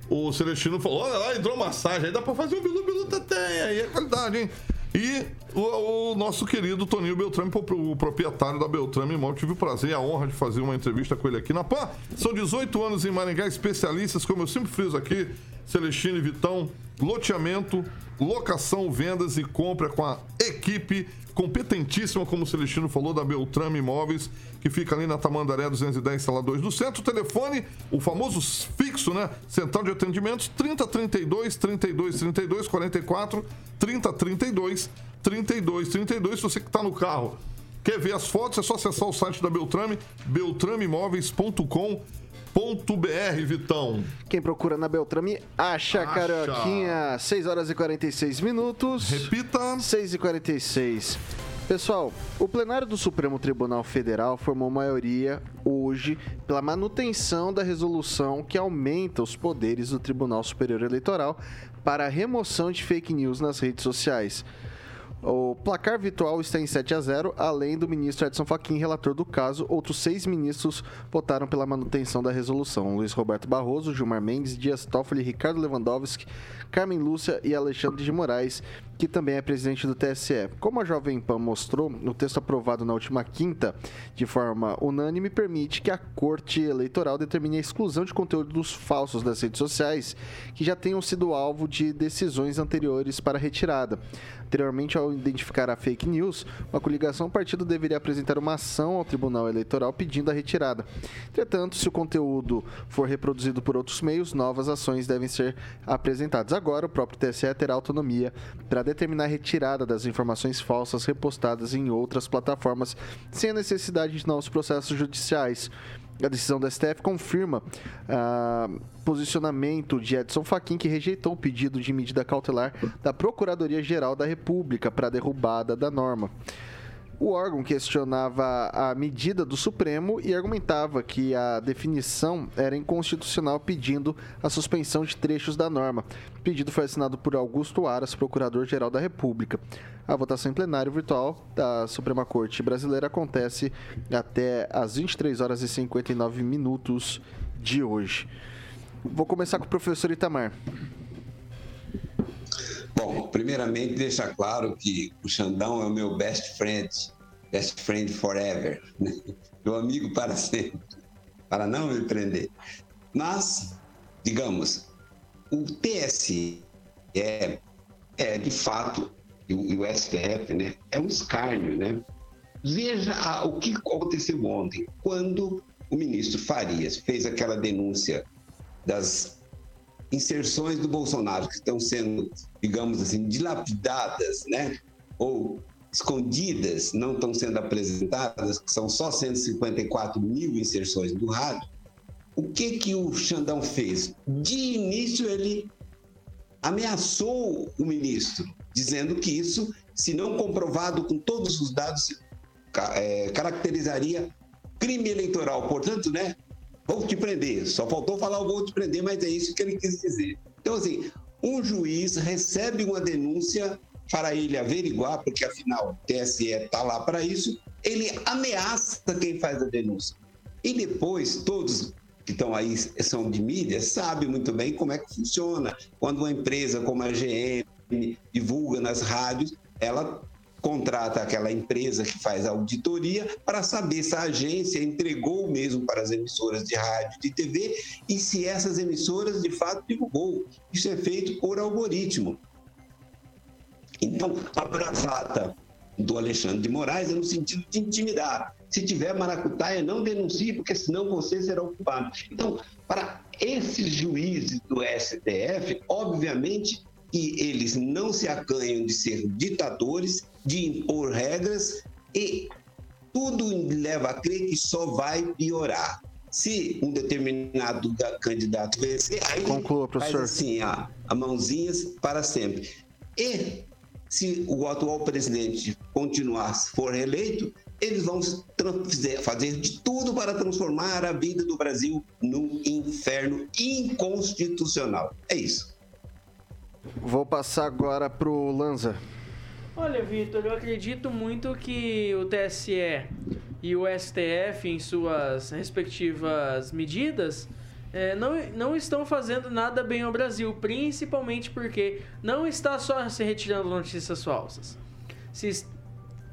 Speaker 3: o Celestino falou. Olha lá, hidromassagem, aí dá pra fazer um bilu bilu tem, aí é qualidade, hein? E o, o nosso querido Toninho Beltrame, o proprietário da Beltrame Imóvel, tive o prazer e a honra de fazer uma entrevista com ele aqui na PAN. São 18 anos em Maringá, especialistas, como eu sempre friso aqui, Celestino e Vitão, loteamento, locação, vendas e compra com a equipe competentíssima, como o Celestino falou, da Beltrame Imóveis, que fica ali na Tamandaré 210, sala 2 do centro. O telefone, o famoso fixo, né? Central de atendimentos, 3032 32 32 44 3032 32 32. Se você que está no carro quer ver as fotos, é só acessar o site da Beltrame, beltrameimóveis.com.br, Vitão.
Speaker 1: Quem procura na Beltrame acha,
Speaker 3: Acha.
Speaker 1: Carioquinha. 6 horas e 46 minutos.
Speaker 3: Repita.
Speaker 1: 6 e 46. Pessoal, o plenário do Supremo Tribunal Federal formou maioria hoje pela manutenção da resolução que aumenta os poderes do Tribunal Superior Eleitoral para a remoção de fake news nas redes sociais. O placar virtual está em 7 a 0, além do ministro Edson Fachin, relator do caso. Outros seis ministros votaram pela manutenção da resolução: Luiz Roberto Barroso, Gilmar Mendes, Dias Toffoli, Ricardo Lewandowski, Carmen Lúcia e Alexandre de Moraes, que também é presidente do TSE. Como a Jovem Pan mostrou, o texto aprovado na última quinta, de forma unânime, permite que a Corte Eleitoral determine a exclusão de conteúdos falsos das redes sociais que já tenham sido alvo de decisões anteriores para retirada. Anteriormente, ao identificar a fake news, uma coligação partido deveria apresentar uma ação ao Tribunal Eleitoral pedindo a retirada. Entretanto, se o conteúdo for reproduzido por outros meios, novas ações devem ser apresentadas. Agora, o próprio TSE terá autonomia para determinar a retirada das informações falsas repostadas em outras plataformas, sem a necessidade de novos processos judiciais. A decisão do STF confirma ah, posicionamento de Edson Fachin, que rejeitou o pedido de medida cautelar da Procuradoria-Geral da República para a derrubada da norma. O órgão questionava a medida do Supremo e argumentava que a definição era inconstitucional, pedindo a suspensão de trechos da norma. O pedido foi assinado por Augusto Aras, Procurador-Geral da República. A votação em plenário virtual da Suprema Corte Brasileira acontece até às 23 horas e 59 minutos de hoje. Vou começar com o professor Itamar.
Speaker 6: Bom, primeiramente deixar claro que o Xandão é o meu best friend best friend forever, né? meu amigo para sempre, para não me prender. Mas, digamos, o TSE é, é de fato, e o, o STF, né, é um escárnio, né? Veja a, o que aconteceu ontem, quando o ministro Farias fez aquela denúncia das inserções do Bolsonaro que estão sendo, digamos assim, dilapidadas, né? Ou escondidas, não estão sendo apresentadas, que são só 154 mil inserções do rádio. O que que o Xandão fez? De início ele ameaçou o ministro, dizendo que isso, se não comprovado com todos os dados, é, caracterizaria crime eleitoral. Portanto, né, vou te prender. Só faltou falar vou te prender, mas é isso que ele quis dizer. Então, assim, um juiz recebe uma denúncia para ele averiguar, porque afinal o TSE está lá para isso, ele ameaça quem faz a denúncia. E depois, todos que estão aí, são de mídia, sabem muito bem como é que funciona. Quando uma empresa como a GM divulga nas rádios, ela contrata aquela empresa que faz a auditoria para saber se a agência entregou mesmo para as emissoras de rádio e de TV e se essas emissoras de fato divulgou. Isso é feito por algoritmo. Então, a bravata do Alexandre de Moraes é no sentido de intimidar. Se tiver maracutaia, não denuncie, porque senão você será ocupado. Então, para esses juízes do STF, obviamente que eles não se acanham de ser ditadores, de impor regras e tudo leva a crer que só vai piorar. Se um determinado candidato vencer, aí
Speaker 1: Conclua, professor.
Speaker 6: faz assim, a, a mãozinhas para sempre. E se o atual presidente continuar, for reeleito, eles vão fazer de tudo para transformar a vida do Brasil num inferno inconstitucional. É isso.
Speaker 1: Vou passar agora pro Lanza.
Speaker 5: Olha, Vitor, eu acredito muito que o TSE e o STF, em suas respectivas medidas, é, não, não estão fazendo nada bem ao Brasil, principalmente porque não está só se retirando notícias falsas. Se,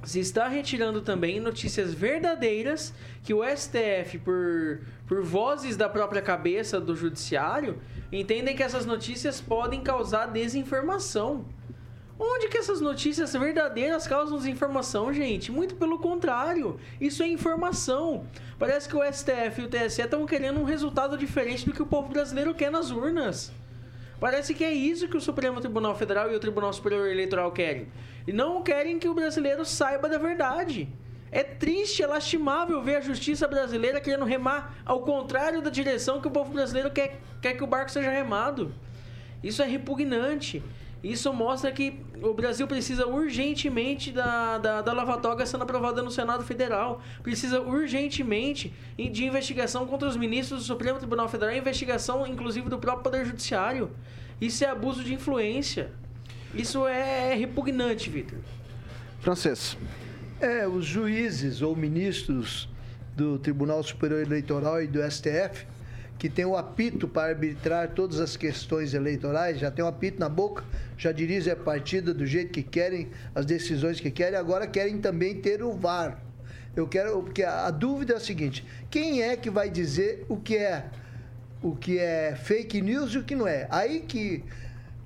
Speaker 5: se está retirando também notícias verdadeiras que o STF, por, por vozes da própria cabeça do judiciário, entendem que essas notícias podem causar desinformação. Onde que essas notícias verdadeiras causam desinformação, gente? Muito pelo contrário. Isso é informação. Parece que o STF e o TSE estão querendo um resultado diferente do que o povo brasileiro quer nas urnas. Parece que é isso que o Supremo Tribunal Federal e o Tribunal Superior Eleitoral querem. E não querem que o brasileiro saiba da verdade. É triste, é lastimável ver a justiça brasileira querendo remar ao contrário da direção que o povo brasileiro quer, quer que o barco seja remado. Isso é repugnante. Isso mostra que o Brasil precisa urgentemente da, da, da lava-toga sendo aprovada no Senado Federal. Precisa urgentemente de investigação contra os ministros do Supremo Tribunal Federal, investigação inclusive do próprio Poder Judiciário. Isso é abuso de influência. Isso é repugnante, Vitor.
Speaker 1: Francês.
Speaker 4: É, os juízes ou ministros do Tribunal Superior Eleitoral e do STF, que tem o apito para arbitrar todas as questões eleitorais, já tem o apito na boca, já dirigem a partida do jeito que querem, as decisões que querem, agora querem também ter o VAR. Eu quero, porque a, a dúvida é a seguinte: quem é que vai dizer o que é o que é fake news e o que não é? Aí que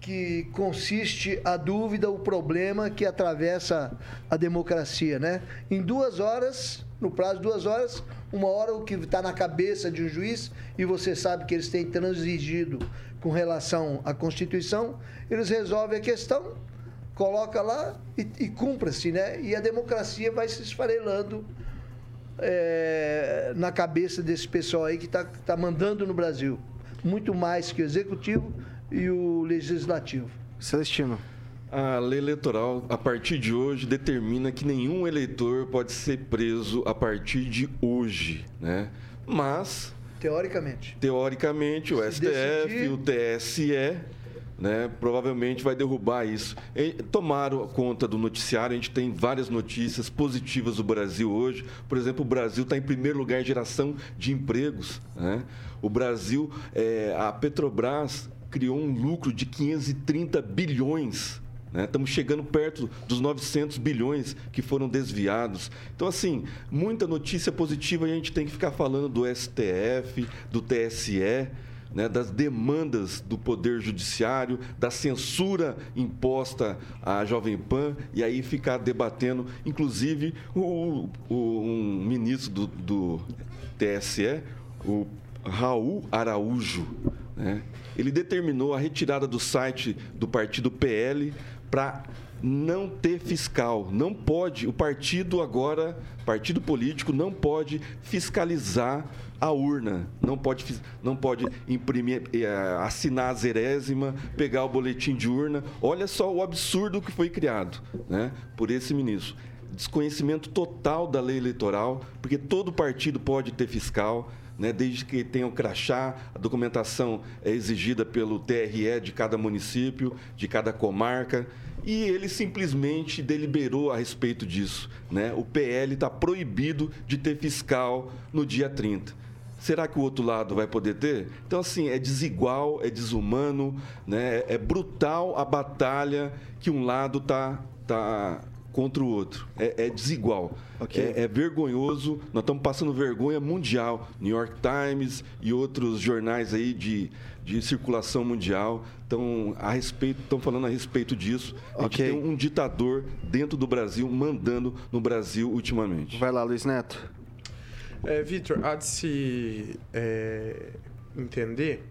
Speaker 4: que consiste a dúvida, o problema que atravessa a democracia, né? Em duas horas, no prazo de duas horas, uma hora o que está na cabeça de um juiz e você sabe que eles têm transigido com relação à Constituição, eles resolvem a questão, coloca lá e, e cumpra-se, né? E a democracia vai se esfarelando é, na cabeça desse pessoal aí que está tá mandando no Brasil. Muito mais que o executivo e o legislativo.
Speaker 1: Celestino.
Speaker 8: A lei eleitoral, a partir de hoje, determina que nenhum eleitor pode ser preso a partir de hoje, né? Mas,
Speaker 4: Teoricamente.
Speaker 8: teoricamente, o
Speaker 4: Se
Speaker 8: STF
Speaker 4: decidir-
Speaker 8: e o TSE, né, provavelmente vai derrubar isso. E tomaram conta do noticiário, a gente tem várias notícias positivas do Brasil hoje. Por exemplo, o Brasil está em primeiro lugar em geração de empregos. Né? O Brasil, é, a Petrobras criou um lucro de 530 bilhões né? Estamos chegando perto dos 900 bilhões que foram desviados. Então, assim, muita notícia positiva a gente tem que ficar falando do STF, do TSE, né, das demandas do Poder Judiciário, da censura imposta à Jovem Pan, e aí ficar debatendo, inclusive, o, o- um ministro do, do TSE, o Raul Araújo, né, ele determinou a retirada do site do partido PL para não ter fiscal. Não pode, o partido agora, partido político, não pode fiscalizar a urna, não pode, não pode imprimir, eh, assinar a zerésima, pegar o boletim de urna. Olha só o absurdo que foi criado né, por esse ministro. Desconhecimento total da lei eleitoral, porque todo partido pode ter fiscal, né, desde que tenha o crachá, a documentação é exigida pelo TRE de cada município, de cada comarca, e ele simplesmente deliberou a respeito disso. Né? O PL está proibido de ter fiscal no dia 30. Será que o outro lado vai poder ter? Então, assim, é desigual, é desumano, né? é brutal a batalha que um lado está tá contra o outro. É, é desigual. É, é vergonhoso. Nós estamos passando vergonha mundial. New York Times e outros jornais aí de, de circulação mundial estão a respeito, estão falando a respeito disso. A tem um ditador dentro do Brasil mandando no Brasil ultimamente.
Speaker 1: Vai lá, Luiz Neto.
Speaker 9: É, Vitor, há de se é, entender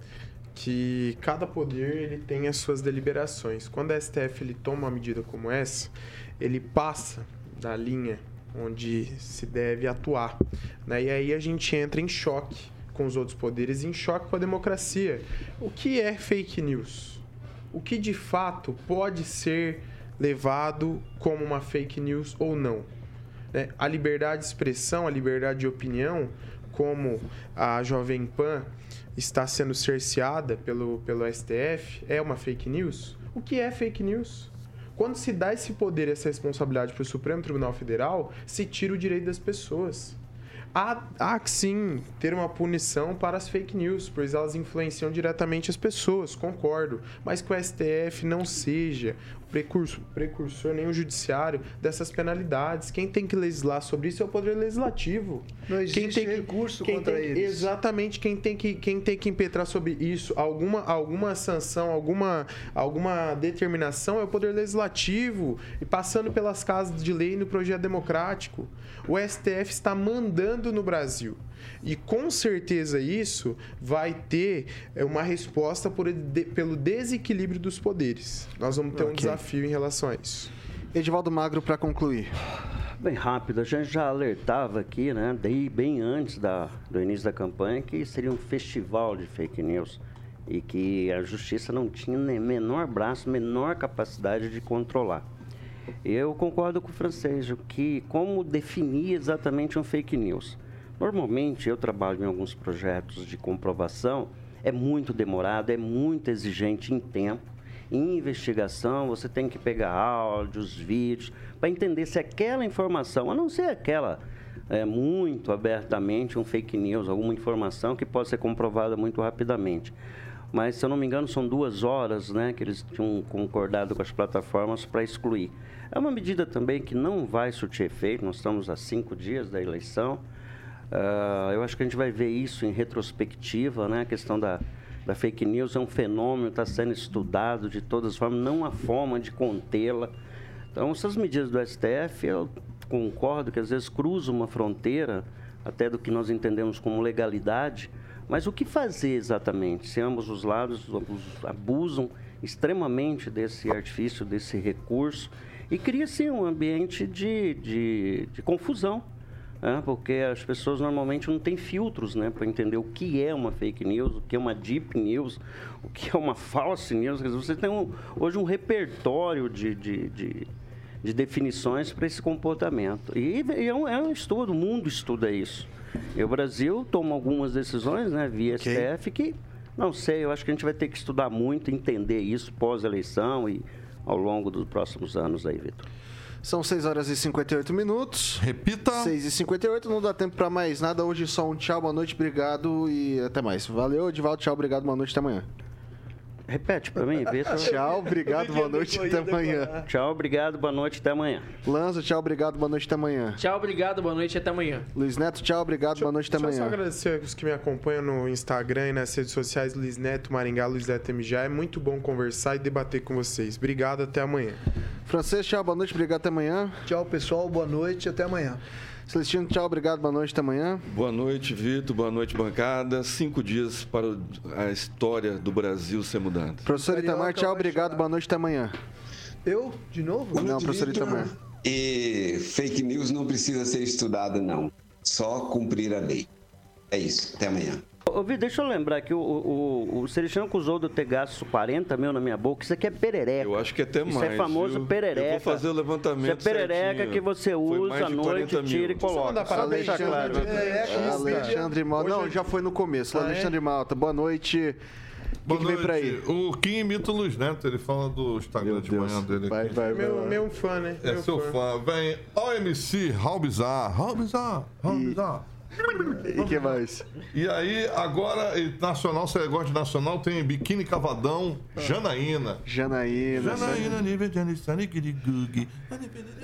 Speaker 9: que cada poder ele tem as suas deliberações. Quando a STF ele toma uma medida como essa, ele passa da linha onde se deve atuar. Né? E aí a gente entra em choque com os outros poderes em choque com a democracia. O que é fake news? O que de fato pode ser levado como uma fake news ou não? né, a liberdade de expressão, a liberdade de opinião, como a Jovem Pan está sendo cerceada pelo, pelo STF, é uma fake news? O que é fake news? Quando se dá esse poder e essa responsabilidade para o Supremo Tribunal Federal, se tira o direito das pessoas. Há, há que sim ter uma punição para as fake news, pois elas influenciam diretamente as pessoas, concordo. Mas que o STF não seja precursor, precursor nem o judiciário dessas penalidades. Quem tem que legislar sobre isso é o Poder Legislativo.
Speaker 4: Não existe
Speaker 9: quem tem que,
Speaker 4: recurso
Speaker 9: quem
Speaker 4: contra
Speaker 9: tem
Speaker 4: eles.
Speaker 9: Exatamente, quem tem que, quem tem que impetrar sobre isso, alguma, alguma sanção, alguma, alguma determinação é o Poder Legislativo, e passando pelas casas de lei no projeto democrático. O STF está mandando no Brasil. E com certeza isso vai ter é, uma resposta por, de- pelo desequilíbrio dos poderes. Nós vamos ter um
Speaker 1: Ok.
Speaker 9: desafio em relação a isso.
Speaker 1: Edivaldo Magro para concluir.
Speaker 2: Bem rápido, a gente já alertava aqui, né, daí bem antes da, do início da campanha, que seria um festival de fake news e que a justiça não tinha nem menor braço, menor capacidade de controlar. Eu concordo com o francês, que como definir exatamente um fake news? Normalmente eu trabalho em alguns projetos de comprovação, é muito demorado, é muito exigente em tempo. Em investigação, você tem que pegar áudios, vídeos, para entender se aquela informação, a não ser aquela é, muito abertamente, um fake news, alguma informação que pode ser comprovada muito rapidamente. Mas, se eu não me engano, são duas horas né, que eles tinham concordado com as plataformas para excluir. É uma medida também que não vai surtir efeito, nós estamos a cinco dias da eleição. Ah, eu acho que a gente vai ver isso em retrospectiva, né? A questão da, da fake news é um fenômeno, está sendo estudado de todas as formas, não há forma de contê-la. Então, essas medidas do STF, eu concordo que às vezes cruzam uma fronteira, até do que nós entendemos como legalidade, mas o que fazer exatamente? Se ambos os lados abus- abusam extremamente desse artifício, desse recurso, e cria-se um ambiente de, de, de confusão né? porque as pessoas normalmente não têm filtros né, para entender o que é uma fake news, o que é uma deep news, o que é uma false news. Você tem um- hoje um repertório de, de, de, de definições para esse comportamento. E, e é, um, é um estudo, o mundo estuda isso. E o Brasil toma algumas decisões né, via STF que, não sei, eu acho que a gente vai ter que estudar muito, entender isso pós-eleição e ao longo dos próximos anos aí, Vitor.
Speaker 1: São 6 horas e 58 minutos.
Speaker 3: Repita.
Speaker 1: 6 e 58, não dá tempo pra mais nada. Hoje só um tchau, boa noite, obrigado e até mais. Valeu, Edivaldo, tchau, obrigado, boa noite, até amanhã.
Speaker 2: Repete pra mim, Vitor.
Speaker 1: Tchau, obrigado, boa noite, até amanhã.
Speaker 2: Tchau, obrigado, boa noite, até amanhã.
Speaker 1: Lanza, tchau, obrigado, boa noite, até amanhã.
Speaker 5: Tchau, obrigado, boa noite e até amanhã.
Speaker 1: Luiz Neto, tchau, obrigado, boa noite, até
Speaker 9: Deixa eu só
Speaker 1: amanhã.
Speaker 9: agradecer os que me acompanham no Instagram e nas redes sociais, Luiz Neto, Maringá, Luiz Neto MJ. É muito bom conversar e debater com vocês. Obrigado, até amanhã.
Speaker 1: Francês, tchau, boa noite, obrigado, até amanhã.
Speaker 4: Tchau, pessoal. Boa noite. Até amanhã.
Speaker 1: Celestino, tchau, obrigado, boa noite, até amanhã.
Speaker 8: Boa noite, Vitor. Boa noite, bancada. Cinco dias para a história do Brasil ser mudada.
Speaker 1: Professor
Speaker 4: Carioca
Speaker 1: Itamar, tchau, obrigado,
Speaker 4: chorar.
Speaker 1: boa noite, até amanhã.
Speaker 4: Eu? De novo?
Speaker 1: Não, professor Itamar.
Speaker 6: E fake news não precisa ser estudada, não. Só cumprir a lei. É isso. Até amanhã.
Speaker 2: Ô, Vitor, deixa eu lembrar que o, o, o Celestino acusou de eu ter gasto 40 mil na minha boca. Isso aqui é perereca.
Speaker 8: Eu acho que até
Speaker 2: Isso
Speaker 8: mais.
Speaker 2: é famoso
Speaker 8: viu?
Speaker 2: perereca.
Speaker 8: Eu vou fazer o levantamento.
Speaker 2: Isso é perereca
Speaker 8: certinho.
Speaker 2: que você usa à noite,
Speaker 8: 40
Speaker 2: tira e
Speaker 8: mil.
Speaker 2: coloca. Só deixar claro.
Speaker 9: Alexandre.
Speaker 1: Alexandre Malta. Não, já foi no começo. Alexandre Malta, boa noite. O que,
Speaker 3: Boa
Speaker 1: que vem
Speaker 3: noite.
Speaker 1: por aí?
Speaker 3: O Kim imita o Luiz Neto, ele fala do Instagram
Speaker 1: Meu
Speaker 3: de
Speaker 1: Deus.
Speaker 3: manhã dele.
Speaker 1: Vai,
Speaker 3: aqui.
Speaker 1: vai, vai.
Speaker 9: Meu,
Speaker 1: vai.
Speaker 9: meu fã, né?
Speaker 3: É
Speaker 9: meu
Speaker 3: seu fã. Vem OMC, Raul Bizarre, Raul Bizarre, Raul Bizarre.
Speaker 1: E que mais?
Speaker 3: E aí, agora, nacional, você gosta de nacional, tem Biquíni Cavadão, Janaína.
Speaker 1: Janaína.
Speaker 3: Janaína, nível de Anisane, Guirigugi.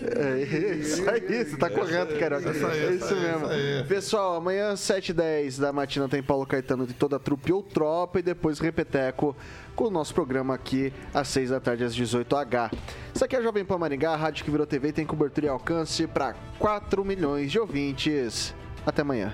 Speaker 1: É isso aí, você tá correto, cara.
Speaker 3: essa aí,
Speaker 1: é isso mesmo.
Speaker 3: aí.
Speaker 1: Pessoal, amanhã, 7h10 da matina, tem Paulo Caetano de toda a trupe ou tropa e depois Repeteco com o nosso programa aqui às 6 da tarde, às 18h. Isso aqui é a Jovem Pan Maringá, a rádio que virou TV tem cobertura e alcance para 4 milhões de ouvintes. Até amanhã.